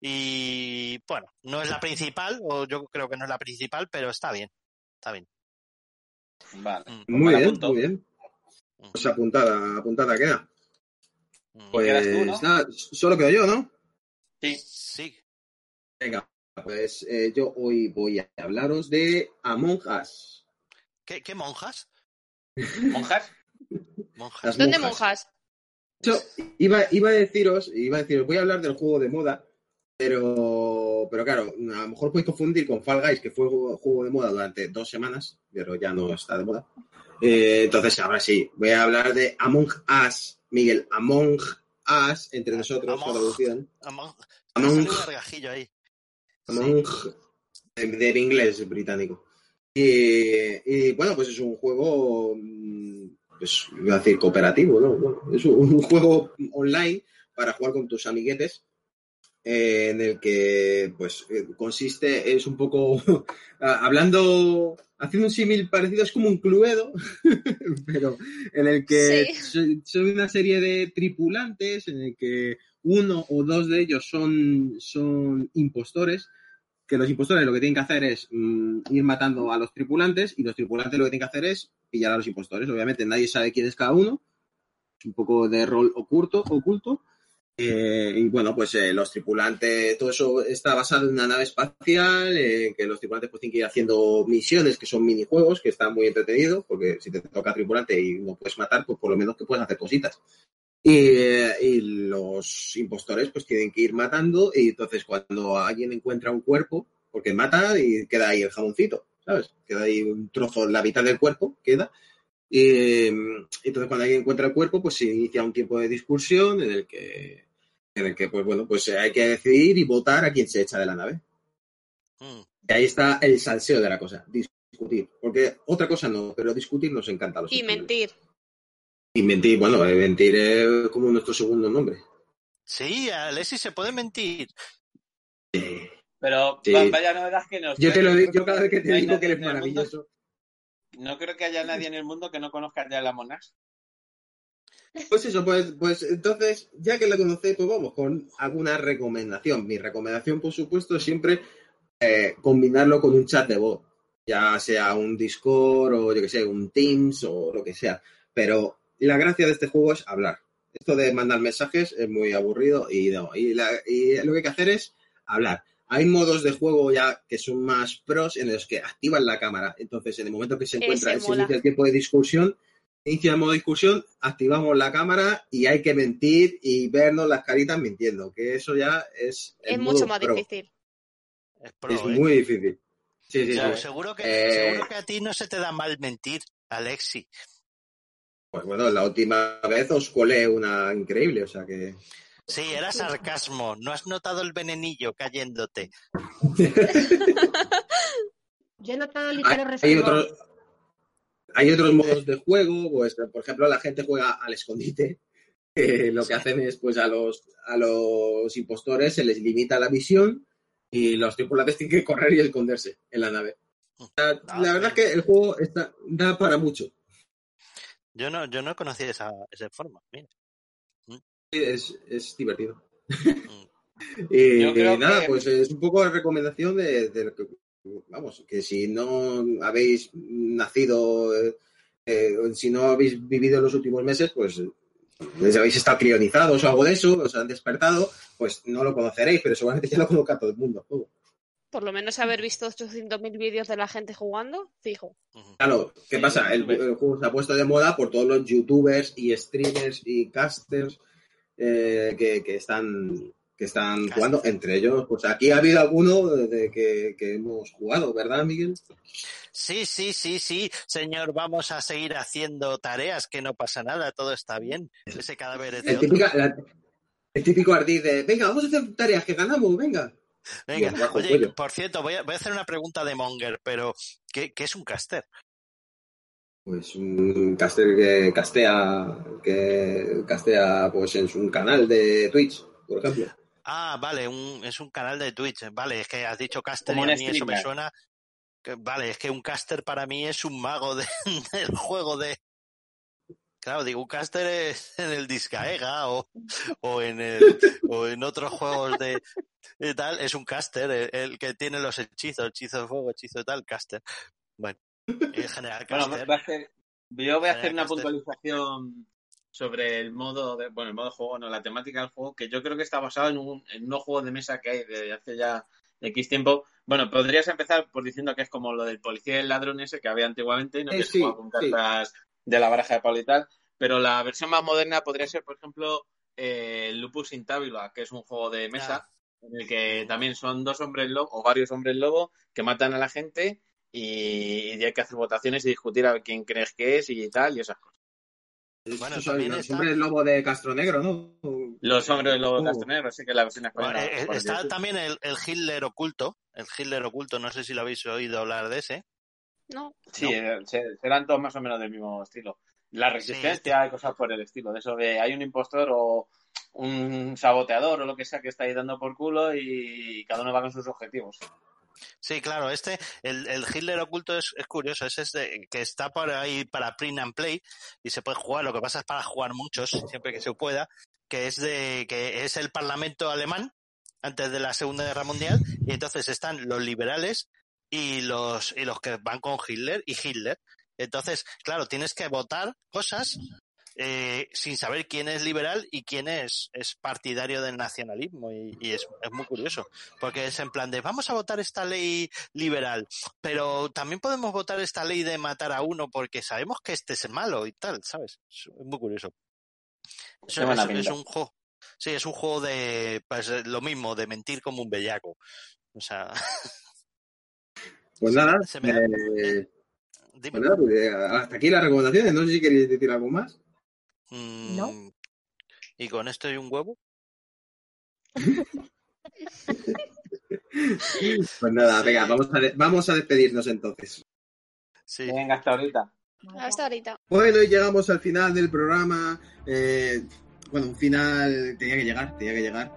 y bueno, no es la principal, o yo creo que no es la principal, pero está bien. Está bien. Vale. Mm. Muy bien, muy bien. Pues apuntada, apuntada queda. Pues tú, ¿no? nada, solo quedo yo, ¿no? Sí. Sí. Venga, pues eh, yo hoy voy a hablaros de Among Us. ¿Qué, qué monjas? ¿Monjas? Monjas. ¿Dónde monjas. monjas? De hecho, iba, iba a deciros, iba a deciros, voy a hablar del juego de moda, pero, pero claro, a lo mejor podéis confundir con Fall Guys, que fue juego, de moda durante dos semanas, pero ya no está de moda. Eh, entonces, ahora sí, voy a hablar de Among Us, Miguel, Among Us, entre nosotros, Among- traducción. Among, Among- sale un gargajillo ahí. Among de- del inglés británico. Y, y, bueno, pues es un juego, mm, pues iba a decir cooperativo, ¿no? Bueno, es un, un [LAUGHS] juego online para jugar con tus amiguetes, eh, en el que, pues, eh, consiste, es un poco, [LAUGHS] hablando, haciendo un símil parecido, es como un cluedo, [LAUGHS] pero en el que Sí. son una serie de tripulantes, en el que uno o dos de ellos son, son impostores, que los impostores lo que tienen que hacer es mm, ir matando a los tripulantes y los tripulantes lo que tienen que hacer es pillar a los impostores. Obviamente nadie sabe quién es cada uno. Es un poco de rol oculto, oculto. Eh, y bueno, pues eh, los tripulantes, todo eso está basado en una nave espacial, eh, que los tripulantes pues tienen que ir haciendo misiones que son minijuegos, que están muy entretenidos, porque si te toca tripulante y no puedes matar, pues por lo menos que puedes hacer cositas. Y, eh, y los impostores pues tienen que ir matando y entonces cuando alguien encuentra un cuerpo, porque mata y queda ahí el jamoncito, ¿sabes? Queda ahí un trozo, la mitad del cuerpo queda. Y, mm, entonces cuando alguien encuentra el cuerpo, pues se inicia un tiempo de discusión en el que, en el que pues bueno, pues hay que decidir y votar a quién se echa de la nave. Y ahí está el salseo de la cosa, discutir. Porque otra cosa no, pero discutir nos encanta a los Y mentir. y mentir, bueno, eh, mentir es como nuestro segundo nombre. Sí, Alexis se puede mentir. Pero Sí. va- vaya novedad que nos. Yo te lo digo, yo cada vez que te digo que eres maravilloso. No creo que haya nadie en el mundo que no conozca ya la Monax. Pues eso, pues, pues entonces, ya que la conocéis, pues vamos con alguna recomendación. Mi recomendación, por supuesto, es siempre eh, combinarlo con un chat de voz, ya sea un Discord o yo que sé, un Teams o lo que sea. Pero la gracia de este juego es hablar. Esto de mandar mensajes es muy aburrido y no. Y lo que hay que hacer es hablar. Hay modos de juego ya que son más pros en los que activan la cámara. Entonces, en el momento que se encuentra Ese el tiempo de discusión, inicia el modo de discusión, activamos la cámara y hay que mentir y vernos las caritas mintiendo, que eso ya es el Es modo mucho más pro. difícil. Es ¿eh? muy difícil. Sí, sí. seguro, que, Eh, seguro que a ti no se te da mal mentir, Alexi. Pues bueno, la última vez os colé una increíble, o sea que... Sí, era sarcasmo. ¿No has notado el venenillo cayéndote? [LAUGHS] Yo he notado Hay, ligero hay resquemor. otros, hay otros modos de juego, pues por ejemplo la gente juega al escondite. [LAUGHS] lo que hacen es pues a los a los impostores se les limita la visión y los tripulantes [LAUGHS] tienen que correr y esconderse en la nave. Sea, la verdad es que el juego está, da para mucho. Yo no, yo no conocía esa, esa forma. Mira. Es, es divertido. [LAUGHS] y, Yo creo y nada, que- pues es un poco la recomendación de, de vamos, que si no habéis nacido, eh, eh, si no habéis vivido los últimos meses, pues les habéis estado crionizados o algo de eso, os han despertado, pues no lo conoceréis, pero seguramente ya lo conozca todo el mundo. Por lo menos haber visto 800.000 vídeos de la gente jugando, fijo. Claro, ¿qué pasa? El, el juego se ha puesto de moda por todos los youtubers y streamers y casters eh, que, que están que están jugando, entre ellos, pues aquí ha habido alguno de que, que hemos jugado, ¿verdad, Miguel? Sí, sí, sí, sí, señor, vamos a seguir haciendo tareas, que no pasa nada, todo está bien. Ese cadáver es de El, otro. típica- la- el típico ardid de, venga, vamos a hacer tareas, que ganamos, venga. Venga, bajo oye, cuello. por cierto, voy a, voy a hacer una pregunta de Monger, pero ¿qué, qué es un caster? Pues un caster que castea, que castea pues en su canal de Twitch, por ejemplo. Ah, vale, un, es un canal de Twitch. Vale, es que has dicho caster y a un eso me suena. que- vale, es que un caster para mí es un mago de- [LAUGHS] del juego de. Claro, digo, un caster es en el Discaega o, o en el, o en otros juegos de, de tal, es un caster, el, el que tiene los hechizos, hechizo de fuego, hechizo de tal, caster. Bueno, en general Bueno, caster. va a ser- yo voy a hacer una caster. puntualización sobre el modo de, bueno, el modo de juego, no, la temática del juego, que yo creo que está basado en un, en un juego de mesa que hay de hace ya X tiempo. Bueno, podrías empezar por diciendo que es como lo del policía y el ladrón ese que había antiguamente, ¿no? Eh, que se sí, jugaba con sí. cartas de la baraja de Pablo y tal. Pero la versión más moderna podría ser, por ejemplo, eh, Lupus in Tabula, que es un juego de mesa en el que también son dos hombres lobo o varios hombres lobo que matan a la gente y, y hay que hacer votaciones y discutir a ver quién crees que es y tal y esas cosas. Bueno, también son está- los hombres lobo de Castro Negro, ¿no? Los hombres lobo Oh. Castro Negro, sí que es la versión Bueno, española. eh, por está decir. también el, el Hitler oculto, el Hitler oculto, no sé si lo habéis oído hablar de ese. No. Sí, eh, se- serán todos más o menos del mismo estilo. La resistencia y cosas por el estilo. De eso de hay un impostor o un saboteador o lo que sea que está ahí dando por culo y cada uno va con sus objetivos. Sí, claro, este, el, el Hitler oculto es, es curioso, es de- que está por ahí para print and play y se puede jugar, lo que pasa es para jugar muchos, siempre que se pueda, que es de, que es el parlamento alemán, antes de la Segunda Guerra Mundial, y entonces están los liberales y los, y los que van con Hitler y Hitler. Entonces, claro, tienes que votar cosas eh, sin saber quién es liberal y quién es, es partidario del nacionalismo. Y, y es, es muy curioso, porque es en plan de vamos a votar esta ley liberal, pero también podemos votar esta ley de matar a uno porque sabemos que este es malo y tal, ¿sabes? Es muy curioso. Eso es, un juego. Sí, es un juego de pues, eh, lo mismo, de mentir como un bellaco. O sea, Pues nada, [LAUGHS] se me da- eh, pues nada, pues, eh, hasta aquí las recomendaciones. No sé si queréis decir algo más. Mm, ¿Y con esto y un huevo? [LAUGHS] Pues nada, venga, vamos a, de- vamos a despedirnos entonces. Sí. Venga, hasta ahorita. Hasta ahorita. Bueno, y llegamos al final del programa. eh, bueno, un final tenía que llegar, tenía que llegar.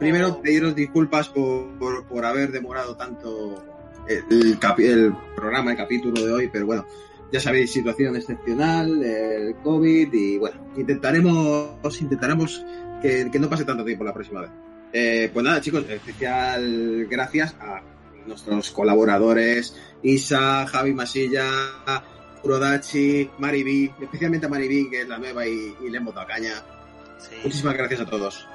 Primero, pediros disculpas por, por, por haber demorado tanto el, capi- el programa, el capítulo de hoy, pero bueno, ya sabéis, situación excepcional, el COVID, y bueno, intentaremos, intentaremos que, que no pase tanto tiempo la próxima vez. Eh, pues nada, chicos, especial gracias a nuestros colaboradores, Isa, Javi Masilla, Kurodachi, Mariby, especialmente a Mariby, que es la nueva y, y le hemos dado caña. Muchísimas gracias a todos.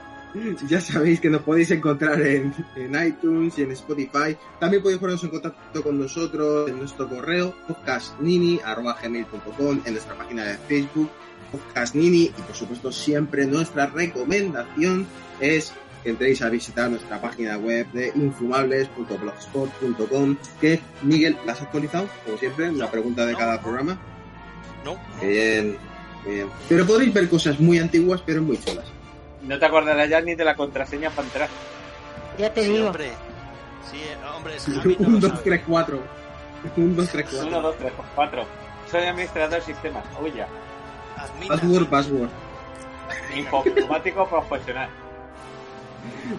Ya sabéis que nos podéis encontrar en, en iTunes y en Spotify. También podéis poneros en contacto con nosotros en nuestro correo podcastnini.gmail.com, en nuestra página de Facebook, podcastnini, y por supuesto siempre nuestra recomendación es que entréis a visitar nuestra página web de infumables.blogspot.com que Miguel, ¿la has actualizado? Como siempre, una pregunta de cada programa. No. Bien, bien. Pero podéis ver cosas muy antiguas, pero muy chulas. No te acordarás ya ni de la contraseña para entrar. Ya te Sí, digo. hombre. Sí, hombre, Javi [LAUGHS] no 1, lo 2, sabe. 3, 4. 1, 2, 3, 4. 1, 2, 3, 4. Soy administrador de sistemas. Uy, ya. Password, password. Informático profesional.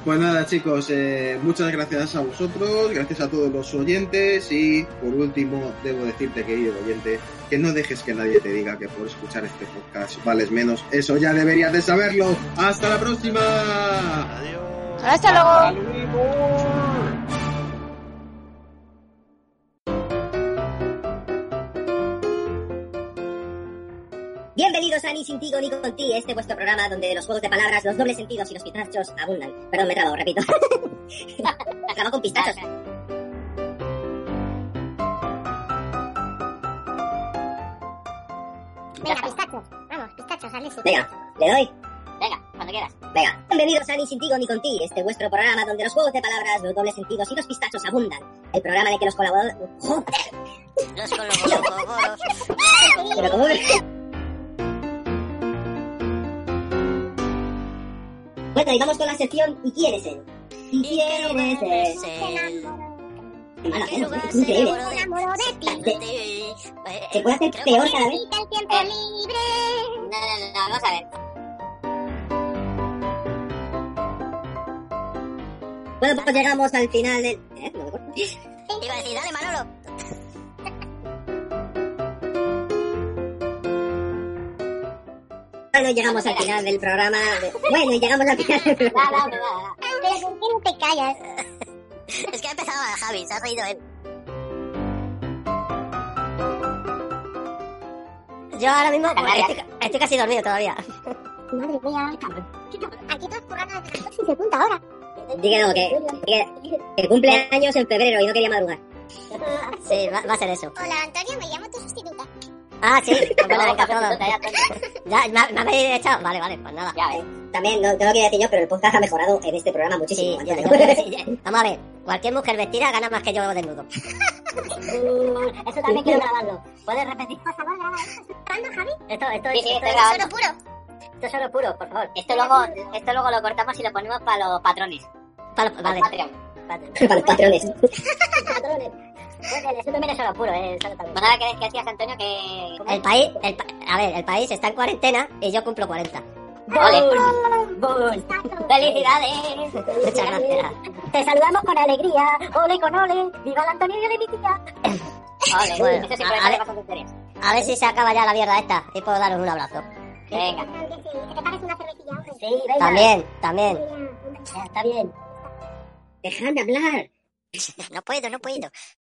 Pues nada, chicos, eh, muchas gracias a vosotros, gracias a todos los oyentes y por último, debo decirte, querido oyente, que no dejes que nadie te diga que por escuchar este podcast vales menos. Eso ya deberías de saberlo. ¡Hasta la próxima! Hasta luego. Bienvenidos a Ni sin ti ni con ti, este vuestro programa donde los juegos de palabras, los dobles sentidos y los pistachos abundan. Perdón, me he trabado, repito. [LAUGHS] Acabo con pistachos. Venga, pistachos. Vamos, pistachos, Alessi. Venga, le doy. Venga, cuando quieras. Venga, bienvenidos a Ni sin ti ni con ti, este vuestro programa donde los juegos de palabras, los dobles sentidos y los pistachos abundan. El programa el que los colaboradores... ¡Joder! [LAUGHS] Los colaboradores. [LAUGHS] Pero ¿cómo Bueno, y vamos con la sección ¿Y quién es él? ¿Y quién es él? Mala pena, es increíble. Se puede hacer peor cada vez. Libre. No, no, no, vamos a ver. Bueno, pues llegamos al final del... ¿Eh? No me acuerdo. [LAUGHS] Iba a decir, dale, Manolo. Bueno, llegamos al final del programa. de- Bueno, y llegamos al final del [LAUGHS] programa. Va. Pero ¿por qué no te callas? Es que ha empezado Javi, se ha reído él. Yo ahora mismo estoy, estoy casi dormido todavía. Madre mía, cabrón. Aquí todos currando desde las 12 y se punta ahora. Di que no, que, que, que cumple años en febrero y no quería madrugar. [LAUGHS] Sí, va, va a ser eso. Hola, Antonio, me llamo tu sustituta. Ah, sí, pues bueno, venga, todo. Ya, me, me habéis echado. Vale, vale, pues nada. Ya ves. También, no te lo quiero decir yo, pero el podcast ha mejorado en este programa muchísimo. Sí, ya. [LAUGHS] Vamos a ver, cualquier mujer vestida gana más que yo desnudo. Mm, [LAUGHS] Eso también quiero grabarlo. ¿Puedes repetir? Por favor, graba esto. ¿Estás grabando, Javi? Esto, esto, Sí, sí, esto estoy es. Solo puro. Esto es oro puro, por favor. Esto luego, esto luego lo cortamos y lo ponemos para los patrones. Para los- vale. Patreon. [LAUGHS] Para los patrones. Patrones. Pues el- eso también es oro puro, eh, eso también. Bueno, decías, Antonio, que... El país, el pa- a ver, el país está en cuarentena y yo cumplo 40. ¡Ole! ¡Bum! ¡Felicidades! Muchas gracias. Te saludamos con alegría. ¡Ole con ole! ¡Viva el Antonio y de mi tía! ¡Ole! Bueno, Eso sí a- puede a ver. A ver si se acaba ya la mierda esta y puedo daros un abrazo. Venga. ¿Que te pares una cervecilla? Sí, También, también. Está bien. Dejadme hablar. No puedo, no puedo.